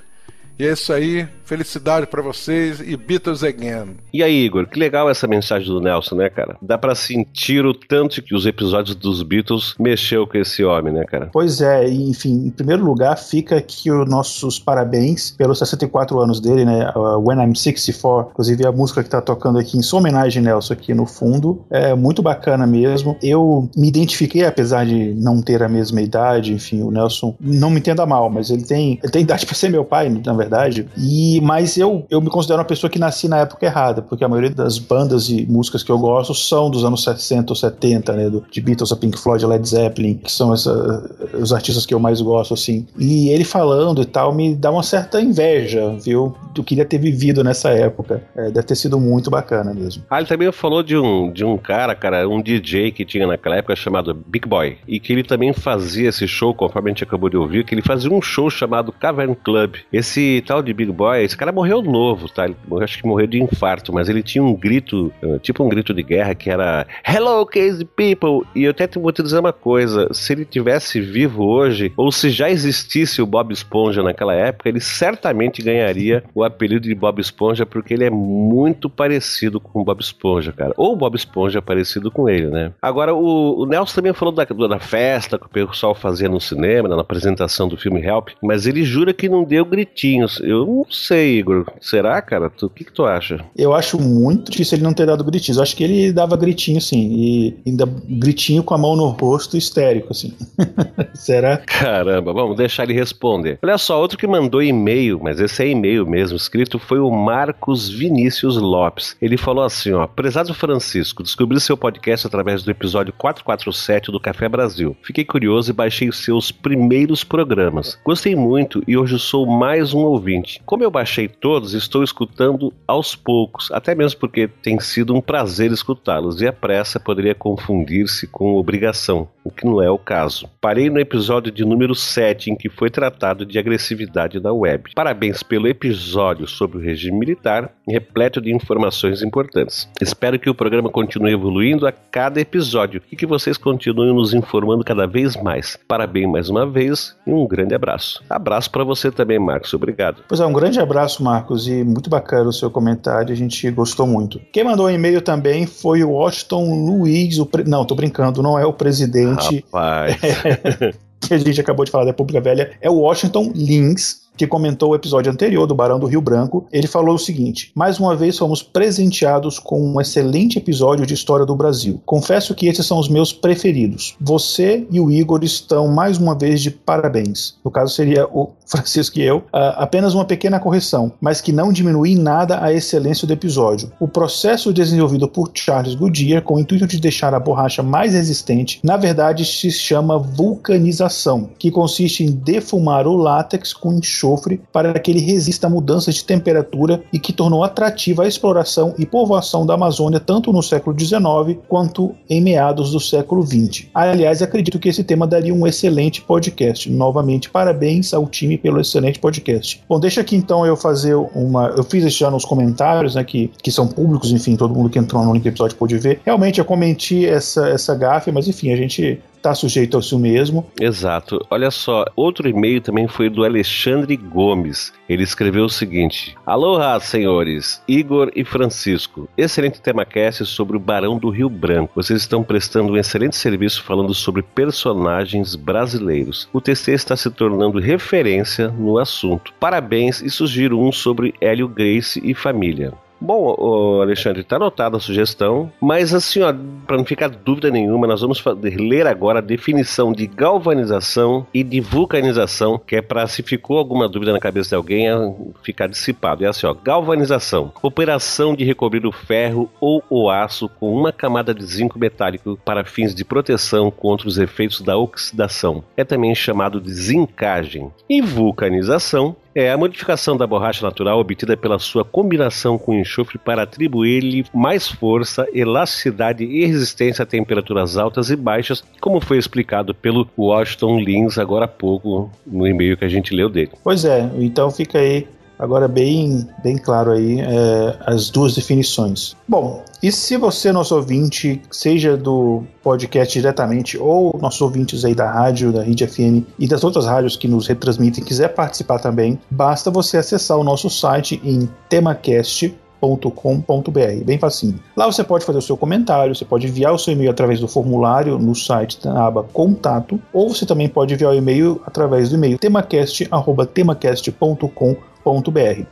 Speaker 6: E é isso aí, felicidade para vocês e Beatles again.
Speaker 2: E aí, Igor, que legal essa mensagem do Nelson, né, cara? Dá para sentir o tanto que os episódios dos Beatles mexeu com esse homem, né, cara?
Speaker 3: Pois é, enfim, em primeiro lugar fica aqui os nossos parabéns pelos 64 anos dele, né? Uh, When I'm 64, inclusive a música que tá tocando aqui em sua homenagem, Nelson, aqui no fundo, é muito bacana mesmo. Eu me identifiquei, apesar de não ter a mesma idade, enfim, o Nelson, não me entenda mal, mas ele tem, ele tem idade para ser meu pai, na verdade verdade. E, mas eu, eu me considero uma pessoa que nasci na época errada, porque a maioria das bandas e músicas que eu gosto são dos anos 60 ou 70, né? Do, de Beatles, a Pink Floyd, Led Zeppelin, que são essa, os artistas que eu mais gosto, assim. E ele falando e tal me dá uma certa inveja, viu? Do que queria ter vivido nessa época. É, deve ter sido muito bacana mesmo.
Speaker 2: Ah, ele também falou de um, de um cara, cara, um DJ que tinha naquela época chamado Big Boy. E que ele também fazia esse show, conforme a gente acabou de ouvir, que ele fazia um show chamado Cavern Club. Esse tal de Big Boy, esse cara morreu novo, tá? Ele, acho que morreu de infarto, mas ele tinha um grito, eh, tipo um grito de guerra, que era Hello, Crazy People! E eu até vou te dizer uma coisa: se ele tivesse vivo hoje, ou se já existisse o Bob Esponja naquela época, ele certamente ganharia o apelido de Bob Esponja, porque ele é muito parecido com o Bob Esponja, cara. Ou o Bob Esponja é parecido com ele, né? Agora, o, o Nelson também falou da, da festa que o pessoal fazia no cinema, na apresentação do filme Help, mas ele jura que não deu gritinhos eu não sei, Igor. Será, cara? O que, que tu acha?
Speaker 3: Eu acho muito difícil ele não ter dado gritinhos. Eu acho que ele dava gritinho, sim. E ainda gritinho com a mão no rosto, histérico, assim. Será?
Speaker 2: Caramba, vamos deixar ele responder. Olha só, outro que mandou e-mail, mas esse é e-mail mesmo, escrito foi o Marcos Vinícius Lopes. Ele falou assim, ó, prezado Francisco, descobri seu podcast através do episódio 447 do Café Brasil. Fiquei curioso e baixei os seus primeiros programas. Gostei muito e hoje sou mais um ouvinte. Como eu baixei todos, estou escutando aos poucos, até mesmo porque tem sido um prazer escutá-los e a pressa poderia confundir-se com obrigação, o que não é o caso. Parei no episódio de número 7 em que foi tratado de agressividade na web. Parabéns pelo episódio sobre o regime militar, repleto de informações importantes. Espero que o programa continue evoluindo a cada episódio e que vocês continuem nos informando cada vez mais. Parabéns mais uma vez e um grande abraço. Abraço para você também, Marcos. Obrigado.
Speaker 3: Pois é, um grande abraço, Marcos, e muito bacana o seu comentário, a gente gostou muito. Quem mandou um e-mail também foi o Washington Luiz, o pre... não, tô brincando, não é o presidente.
Speaker 2: Rapaz.
Speaker 3: que a gente acabou de falar da República Velha, é o Washington Lins que comentou o episódio anterior do Barão do Rio Branco, ele falou o seguinte: Mais uma vez fomos presenteados com um excelente episódio de história do Brasil. Confesso que esses são os meus preferidos. Você e o Igor estão mais uma vez de parabéns. No caso seria o Francisco e eu. Uh, apenas uma pequena correção, mas que não diminui em nada a excelência do episódio. O processo desenvolvido por Charles Goodyear com o intuito de deixar a borracha mais resistente, na verdade se chama vulcanização, que consiste em defumar o látex com enxofre enxofre para que ele resista a mudanças de temperatura e que tornou atrativa a exploração e povoação da Amazônia tanto no século XIX quanto em meados do século XX. Aliás, acredito que esse tema daria um excelente podcast. Novamente, parabéns ao time pelo excelente podcast. Bom, deixa aqui então eu fazer uma. Eu fiz isso já nos comentários, né? Que, que são públicos, enfim, todo mundo que entrou no link episódio pôde ver. Realmente eu comentei essa, essa gafe, mas enfim, a gente está sujeito ao seu mesmo.
Speaker 2: Exato. Olha só, outro e-mail também foi do Alexandre Gomes. Ele escreveu o seguinte: Aloha, senhores, Igor e Francisco. Excelente tema cast sobre o Barão do Rio Branco. Vocês estão prestando um excelente serviço falando sobre personagens brasileiros. O TC está se tornando referência no assunto. Parabéns e sugiro um sobre Hélio Grace e família. Bom, Alexandre, está anotada a sugestão, mas assim, ó, para não ficar dúvida nenhuma, nós vamos ler agora a definição de galvanização e de vulcanização, que é para se ficou alguma dúvida na cabeça de alguém, é ficar dissipado. É assim, ó, galvanização, operação de recobrir o ferro ou o aço com uma camada de zinco metálico para fins de proteção contra os efeitos da oxidação. É também chamado de zincagem. E vulcanização é a modificação da borracha natural obtida pela sua combinação com enxofre para atribuir-lhe mais força, elasticidade e resistência a temperaturas altas e baixas, como foi explicado pelo Washington Lins agora há pouco no e-mail que a gente leu dele.
Speaker 3: Pois é, então fica aí Agora, bem, bem claro aí é, as duas definições. Bom, e se você, nosso ouvinte, seja do podcast diretamente ou nossos ouvintes aí da rádio, da Rede FM e das outras rádios que nos retransmitem, quiser participar também, basta você acessar o nosso site em temacast com.br, bem facinho. Lá você pode fazer o seu comentário, você pode enviar o seu e-mail através do formulário no site da aba Contato, ou você também pode enviar o e-mail através do e-mail temacast@temacast.com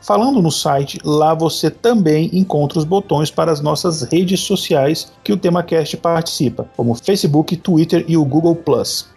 Speaker 3: Falando no site, lá você também encontra os botões para as nossas redes sociais que o TemaCast participa, como Facebook, Twitter e o Google+.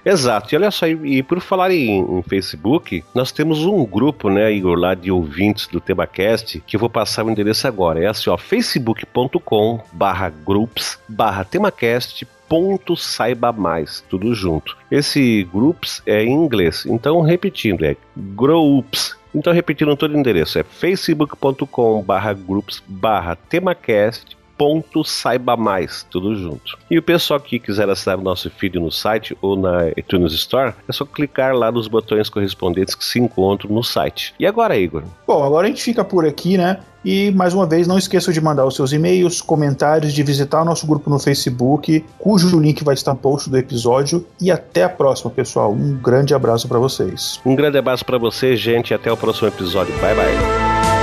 Speaker 2: Exato, e olha só, e por falar em, em Facebook, nós temos um grupo, né, Igor, lá de ouvintes do TemaCast, que eu vou passar o endereço agora, é assim, ó, facebook.com barra groups barra temacast ponto saiba mais, tudo junto. Esse groups é em inglês, então repetindo, é groups então, repetindo todo o endereço, é facebook.com barra groups barra temacast ponto saiba mais, tudo junto. E o pessoal que quiser assinar o nosso feed no site ou na iTunes Store, é só clicar lá nos botões correspondentes que se encontram no site. E agora, Igor?
Speaker 3: Bom, agora a gente fica por aqui, né? E mais uma vez, não esqueça de mandar os seus e-mails, comentários, de visitar o nosso grupo no Facebook, cujo link vai estar post do episódio. E até a próxima, pessoal. Um grande abraço para vocês.
Speaker 2: Um grande abraço para vocês, gente, até o próximo episódio. Bye bye.